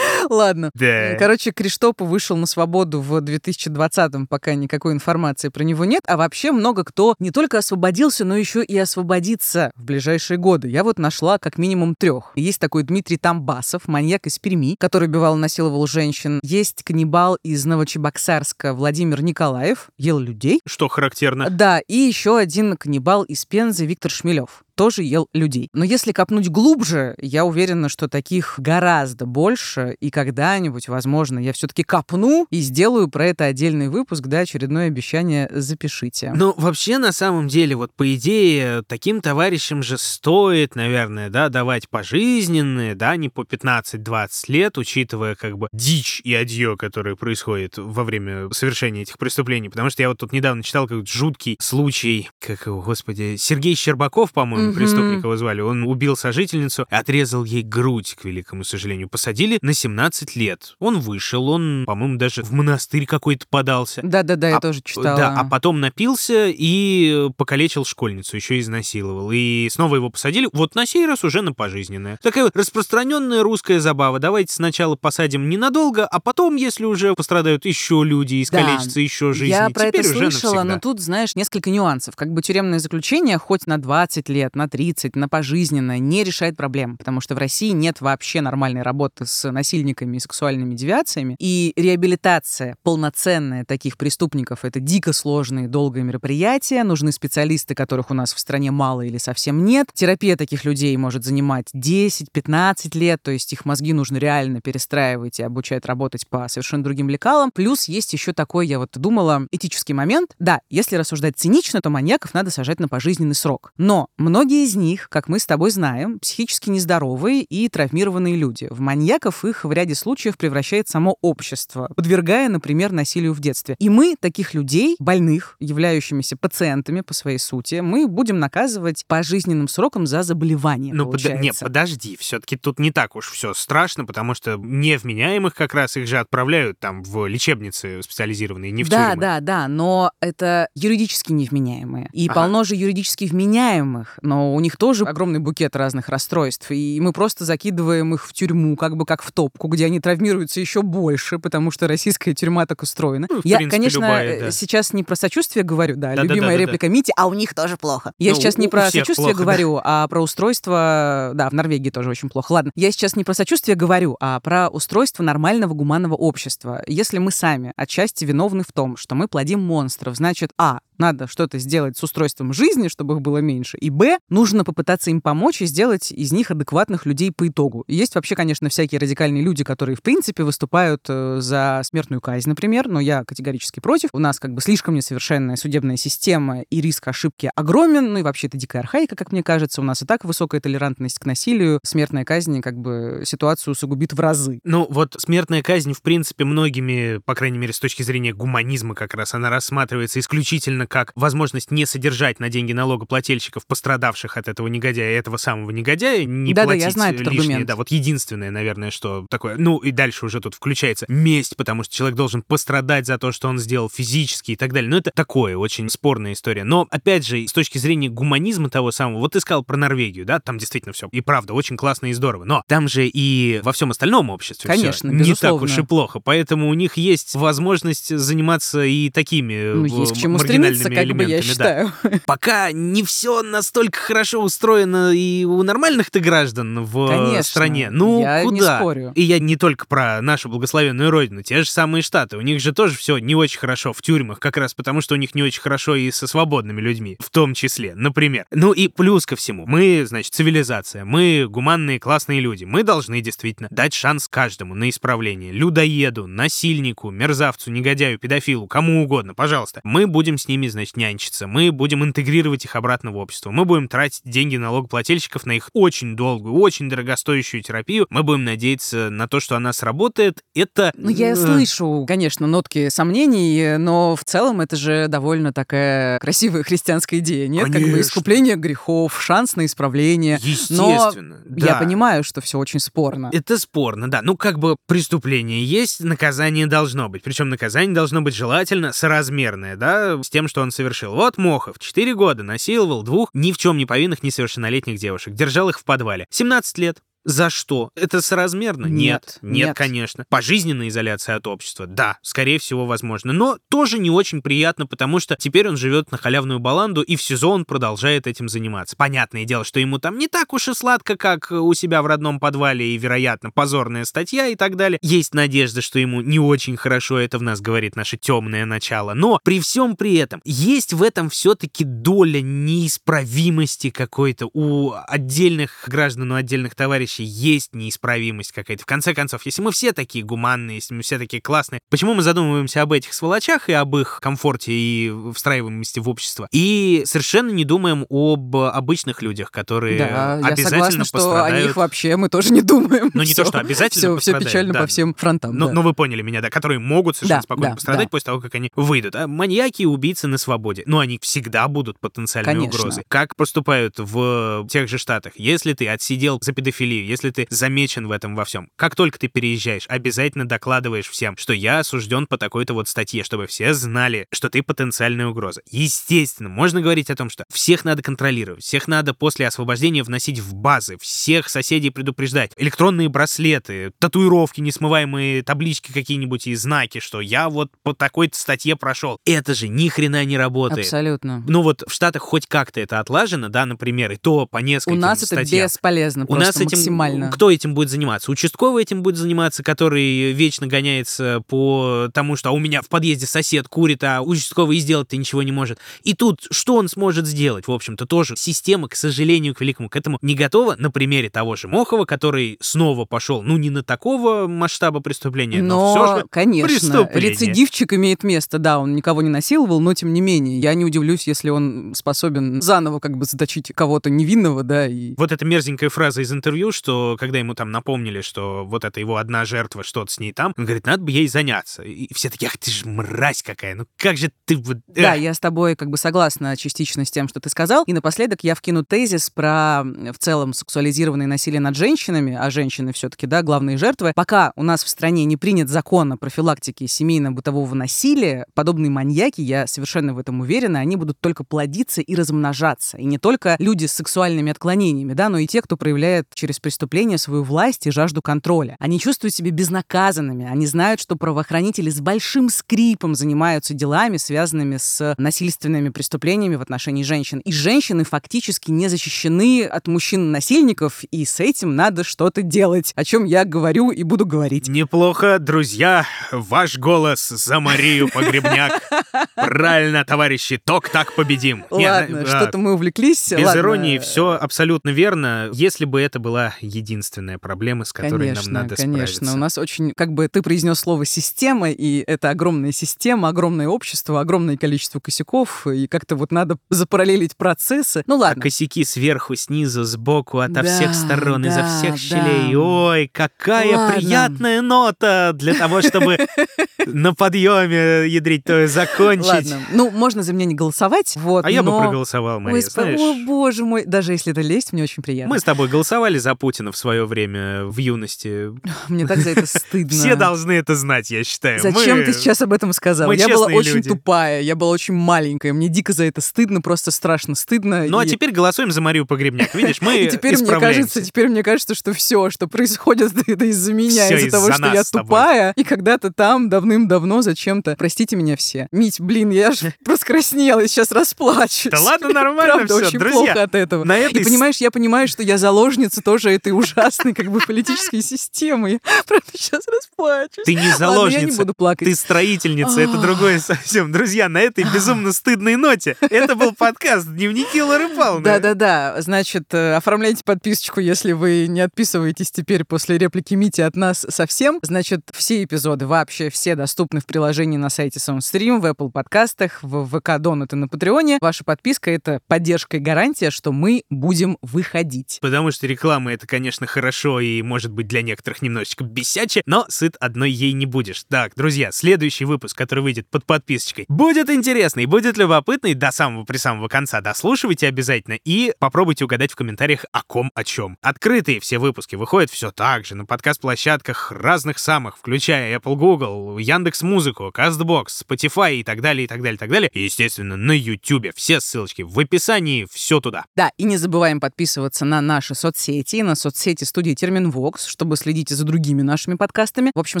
Ладно. Да. Короче, Криштопу вышел на свободу в 2020-м, пока никакой информации про него нет. А вообще много кто не только освободился, но еще и освободится в ближайшие годы. Я вот нашла как минимум трех. Есть такой Дмитрий Тамбасов, маньяк из Перми, который убивал и насиловал женщин. Есть каннибал из Новочебоксарска Владимир Николаев, ел людей. Что характерно. Да, и еще один каннибал из Пензы Виктор Шмелев тоже ел людей. Но если копнуть глубже, я уверена, что таких гораздо больше, и когда-нибудь, возможно, я все-таки копну и сделаю про это отдельный выпуск, да, очередное обещание запишите. Ну, вообще, на самом деле, вот по идее, таким товарищам же стоит, наверное, да, давать пожизненные, да, не по 15-20 лет, учитывая как бы дичь и адье, которое происходит во время совершения этих преступлений. Потому что я вот тут недавно читал какой-то жуткий случай, как его, господи, Сергей Щербаков, по-моему, Мгм. преступника его звали, он убил сожительницу, отрезал ей грудь, к великому сожалению. Посадили на 17 лет. Он вышел, он, по-моему, даже в монастырь какой-то подался. Да-да-да, я А, тоже читала. Да, а потом напился и покалечил школьницу, еще изнасиловал. И снова его посадили, вот на сей раз уже на пожизненное. Такая распространенная русская забава. Давайте сначала посадим ненадолго, а потом, если уже пострадают еще люди и Да. искалечатся еще жизни, Я про это слышала, навсегда. но тут, знаешь, несколько нюансов. Как бы тюремное заключение хоть на 20 лет, на 30, на пожизненное не решает проблем, потому что в России нет вообще нормальной работы с насильниками и сексуальными девиациями, и реабилитация полноценная таких преступников — это дико сложные долгое мероприятие, нужны специалисты, которых у нас в стране мало или совсем нет. Терапия таких людей может занимать 10-15 лет, то есть их мозги нужно реально перестраивать и обучать работать по совершенно другим лекалам. Плюс есть еще такой, я вот думала, этический момент. Да, если рассуждать цинично, то маньяков надо сажать на пожизненный срок. Но многие из них, как мы с тобой знаем, психически нездоровые и травмированные люди. В маньяков их в ряде случаев превращает само общество, подвергая, например, насилию в детстве. И мы таких людей, больных, являющимися пациентами по своей сути, мы будем наказывать пожизненным сроком за заболевание. Ну, под- не, подожди, все-таки тут не так уж все страшно, потому что невменяемых как раз их же отправляют там в лечебницы специализированные, не в да, тюрьмы. да, да, но это юридически невменяемые. И Ага. полно же юридически вменяемых, но у них тоже огромный букет разных расстройств, и мы просто закидываем их в тюрьму, как бы как в топку, где они травмируются еще больше, потому что российская тюрьма так устроена. Ну, Я, принципе, конечно, любая, да. сейчас не про сочувствие говорю, да, Да-да-да-да-да. любимая реплика Мити, а у них тоже плохо. Я Ну, сейчас не про сочувствие плохо, да. говорю, а про устройство... Да, в Норвегии тоже очень плохо. Ладно, я сейчас не про сочувствие говорю, а про устройство нормального гуманного общества. Если мы сами отчасти виновны в том, что мы плодим монстров, значит, а, надо что-то сделать с устройством жизни, чтобы их было меньше, и б, нужно попытаться им помочь и сделать из них адекватных людей по итогу. Есть вообще, конечно, всякие радикальные люди, которые, в принципе, выступают э, за смертную казнь, например, но я категорически против. У нас как бы слишком несовершенная судебная система, и риск ошибки огромен, ну и вообще это дикая архаика, как мне кажется. У нас и так высокая толерантность к насилию. Смертная казнь как бы ситуацию усугубит в разы. Ну, вот смертная казнь, в принципе, многими, по крайней мере, с точки зрения гуманизма как раз, она рассматривается исключительно как возможность не содержать на деньги налогоплательщиков, пострадавших от этого негодяя, этого самого негодяя, не Да-да, платить я знаю этот лишнее. аргумент. Да, вот единственное, наверное, что такое. Ну, и дальше уже тут включается месть, потому что человек должен пострадать за то, что он сделал физически и так далее. Ну, это такое, очень спорная история. Но, опять же, с точки зрения гуманизма того самого, вот ты сказал про Норвегию, да, там действительно все, и правда, очень классно и здорово. Но там же и во всем остальном обществе Конечно, не так уж и плохо. Поэтому у них есть возможность заниматься и такими Ну, э, есть к чему маргинальными стремиться, как бы я элементами, да. считаю. Пока не все настолько хорошо устроено и у нормальных-то граждан в Конечно, стране. Ну, я не куда? спорю. И я не только про нашу благословенную родину, те же самые Штаты. У них же тоже все не очень хорошо в тюрьмах, как раз потому, что у них не очень хорошо и со свободными людьми, в том числе, например. Ну и плюс ко всему, мы, значит, цивилизация, мы гуманные, классные люди. Мы должны действительно дать шанс каждому на исправление. Людоеду, насильнику, мерзавцу, негодяю, педофилу, кому угодно, пожалуйста. Мы будем с ними, значит, нянчиться. Мы будем интегрировать их обратно в общество. Мы будем тратить деньги налогоплательщиков на их очень долгую, очень дорогостоящую терапию. Мы будем надеяться на то, что она сработает. Это... Ну, я э, слышу, конечно, нотки сомнений, но в целом это же довольно такая красивая христианская идея, нет? Как бы Конечно. искупление грехов, шанс на исправление. Но Естественно, я да. понимаю, что все очень спорно. Это спорно, да. Ну, как бы преступление есть, наказание должно быть. Причем наказание должно быть желательно соразмерное, да, с тем, что он совершил. Вот Мохов 4 года насиловал двух ни в чем не повинных несовершеннолетних девушек. Держал их в подвале. 17 лет. За что? Это соразмерно? Нет, Нет, нет. конечно. Пожизненная изоляция от общества? Да, скорее всего, возможно. Но тоже не очень приятно, потому что теперь он живет на халявную баланду, и в СИЗО он продолжает этим заниматься. Понятное дело, что ему там не так уж и сладко, как у себя в родном подвале, и, вероятно, позорная статья и так далее. Есть надежда, что ему не очень хорошо, это в нас говорит наше темное начало. Но при всем при этом есть в этом все-таки доля неисправимости какой-то у отдельных граждан, у отдельных товарищей есть неисправимость какая-то. В конце концов, если мы все такие гуманные, если мы все такие классные, почему мы задумываемся об этих сволочах и об их комфорте и встраиваемости в общество? И совершенно не думаем об обычных людях, которые Да, я обязательно согласна, что о пострадают. них вообще мы тоже не думаем. Ну, не то, что обязательно Все, пострадают, печально да. по всем фронтам. Ну, да. ну, вы поняли меня, да, которые могут совершенно Да, спокойно да, пострадать да. после того, как они выйдут. А маньяки и убийцы на свободе. Но они всегда будут потенциальной Конечно. угрозой. Как поступают в тех же Штатах? Если ты отсидел за педофилию, если ты замечен в этом во всем, как только ты переезжаешь, обязательно докладываешь всем, что я осужден по такой-то вот статье, чтобы все знали, что ты потенциальная угроза. Естественно, можно говорить о том, что всех надо контролировать, всех надо после освобождения вносить в базы, всех соседей предупреждать. Электронные браслеты, татуировки, несмываемые таблички какие-нибудь и знаки, что я вот по такой-то статье прошел. Это же ни хрена не работает. Абсолютно. Ну вот в Штатах хоть как-то это отлажено, да, например, и то по У нескольким нас это статьям. бесполезно, У нас этим максимально. кто этим будет заниматься? Участковый этим будет заниматься, который вечно гоняется по тому, что а у меня в подъезде сосед курит, а участковый и сделать-то ничего не может. И тут что он сможет сделать? В общем-то, тоже система, к сожалению, к великому, к этому не готова. На примере того же Мохова, который снова пошел, ну, не на такого масштаба преступления, но, Но, все же конечно, преступление. рецидивчик имеет место, да, он никого не насиловал, но тем не менее, я не удивлюсь, если он способен заново как бы заточить кого-то невинного, да, и... Вот эта мерзенькая фраза из интервью, что когда ему там напомнили, что вот это его одна жертва, что-то с ней там, он говорит, надо бы ей заняться. И все такие, ах ты ж мразь какая, ну как же ты... вот, Да, эх». я с тобой как бы согласна частично с тем, что ты сказал. И напоследок я вкину тезис про в целом сексуализированное насилие над женщинами, а женщины все-таки, да, главные жертвы. Пока у нас в стране не принят закон о профилактике семейно-бытового насилия, подобные маньяки, я совершенно в этом уверена, они будут только плодиться и размножаться. И не только люди с сексуальными отклонениями, да, но и те, кто проявляет через преступление свою власть и жажду контроля. Они чувствуют себя безнаказанными, они знают, что правоохранители с большим скрипом занимаются делами, связанными с насильственными преступлениями в отношении женщин. И женщины фактически не защищены от мужчин-насильников, и с этим надо что-то делать, о чем я говорю и буду говорить. Неплохо, друзья, ваш голос за Марию Погребняк. Правильно, товарищи, ток так победим. Ладно, а, что-то мы увлеклись. Без иронии, все абсолютно верно, если бы это была единственная проблема, с которой Конечно, нам надо конечно. справиться. У нас очень, как бы ты произнес слово система, и это огромная система, огромное общество, огромное количество косяков, и как-то вот надо запараллелить процессы. Ну А ладно. косяки сверху, снизу, сбоку, ото Да, всех сторон, изо да, всех да. щелей. Ой, какая Ладно. приятная нота для того, чтобы на подъеме ядрить то закончить. Ладно, ну, можно за меня не голосовать, вот, А я бы проголосовал, Мария, знаешь. О, боже мой, даже если это лезть, мне очень приятно. Мы с тобой голосовали за Путина в свое время, в юности. Мне так за это стыдно. Все должны это знать, я считаю. Зачем Мы- ты сейчас об этом сказал? мы Я была очень люди. тупая, я была очень маленькая, мне дико за это стыдно, просто страшно стыдно. Ну а и- теперь голосуем за Марию Погребняк. Видишь, мы И теперь мне кажется, теперь мне кажется, что все, что происходит, это из-за меня, из-за того, из-за что я тупая, и когда-то там давным-давно зачем-то. Простите меня все. Мить, блин, я аж раскраснела, и сейчас расплачусь. Да ладно, нормально Правда, всё, очень друзья. плохо от этого. На этой И понимаешь, я понимаю, что я заложница тоже этой ужасной как бы политической системы. Я правда сейчас расплачусь. Ты не Ладно, я не заложница, буду плакать. ты строительница, это другое совсем. Друзья, на этой безумно стыдной ноте это был подкаст «Дневники Лоры Павловны». Да-да-да, значит, э, оформляйте подписочку, если вы не отписываетесь теперь после реплики Мити от нас совсем. Значит, все эпизоды, вообще все доступны в приложении на сайте SoundStream, в Apple подкастах, в ВК Донат и на Патреоне. Ваша подписка — это поддержка и гарантия, что мы будем выходить. Потому что реклама это, конечно, хорошо и может быть для некоторых немножечко бесяче, но сыт одной ей не будешь. Так, друзья, следующий выпуск, который выйдет под подписочкой, будет интересный, будет любопытный до самого при самого конца. Дослушивайте обязательно и попробуйте угадать в комментариях о ком о чем. Открытые все выпуски выходят все так же на подкаст-площадках разных самых, включая Apple, Google, Яндекс Музыку, Castbox, Spotify и так далее, и так далее, и так далее. Естественно, на YouTube. Все ссылочки в описании, все туда. Да, и не забываем подписываться на наши соцсети, на соцсети студии Терминвокс, чтобы следить за другими нашими подкастами. В общем,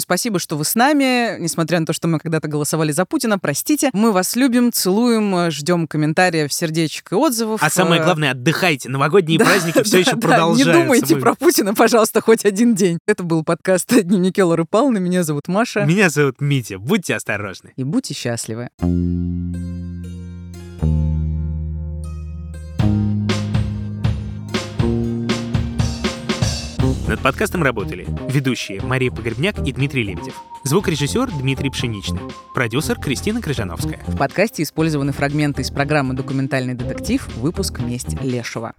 спасибо, что вы с нами, несмотря на то, что мы когда-то голосовали за Путина, простите. Мы вас любим, целуем, ждем комментариев, сердечек и отзывов. А самое Э, главное, отдыхайте. Новогодние Да, праздники все да, еще да, продолжаются. Не думайте Мы- про Путина, пожалуйста, хоть один день. Это был подкаст «Дневники Лоры Павловны». Меня зовут Маша. Меня зовут Митя. Будьте осторожны. И будьте счастливы. Над подкастом работали ведущие Мария Погребняк и Дмитрий Лебедев. Звукорежиссер Дмитрий Пшеничный. Продюсер Кристина Крыжановская. В подкасте использованы фрагменты из программы «Документальный детектив», выпуск «Месть Лешего».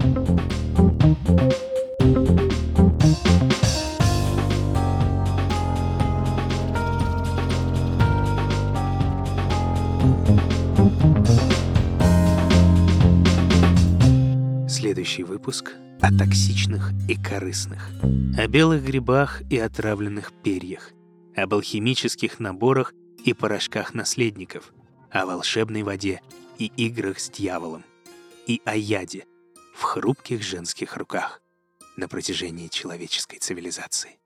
Следующий выпуск о токсичных и корыстных, о белых грибах и отравленных перьях, об алхимических наборах и порошках наследников, о волшебной воде и играх с дьяволом, и о яде в хрупких женских руках на протяжении человеческой цивилизации.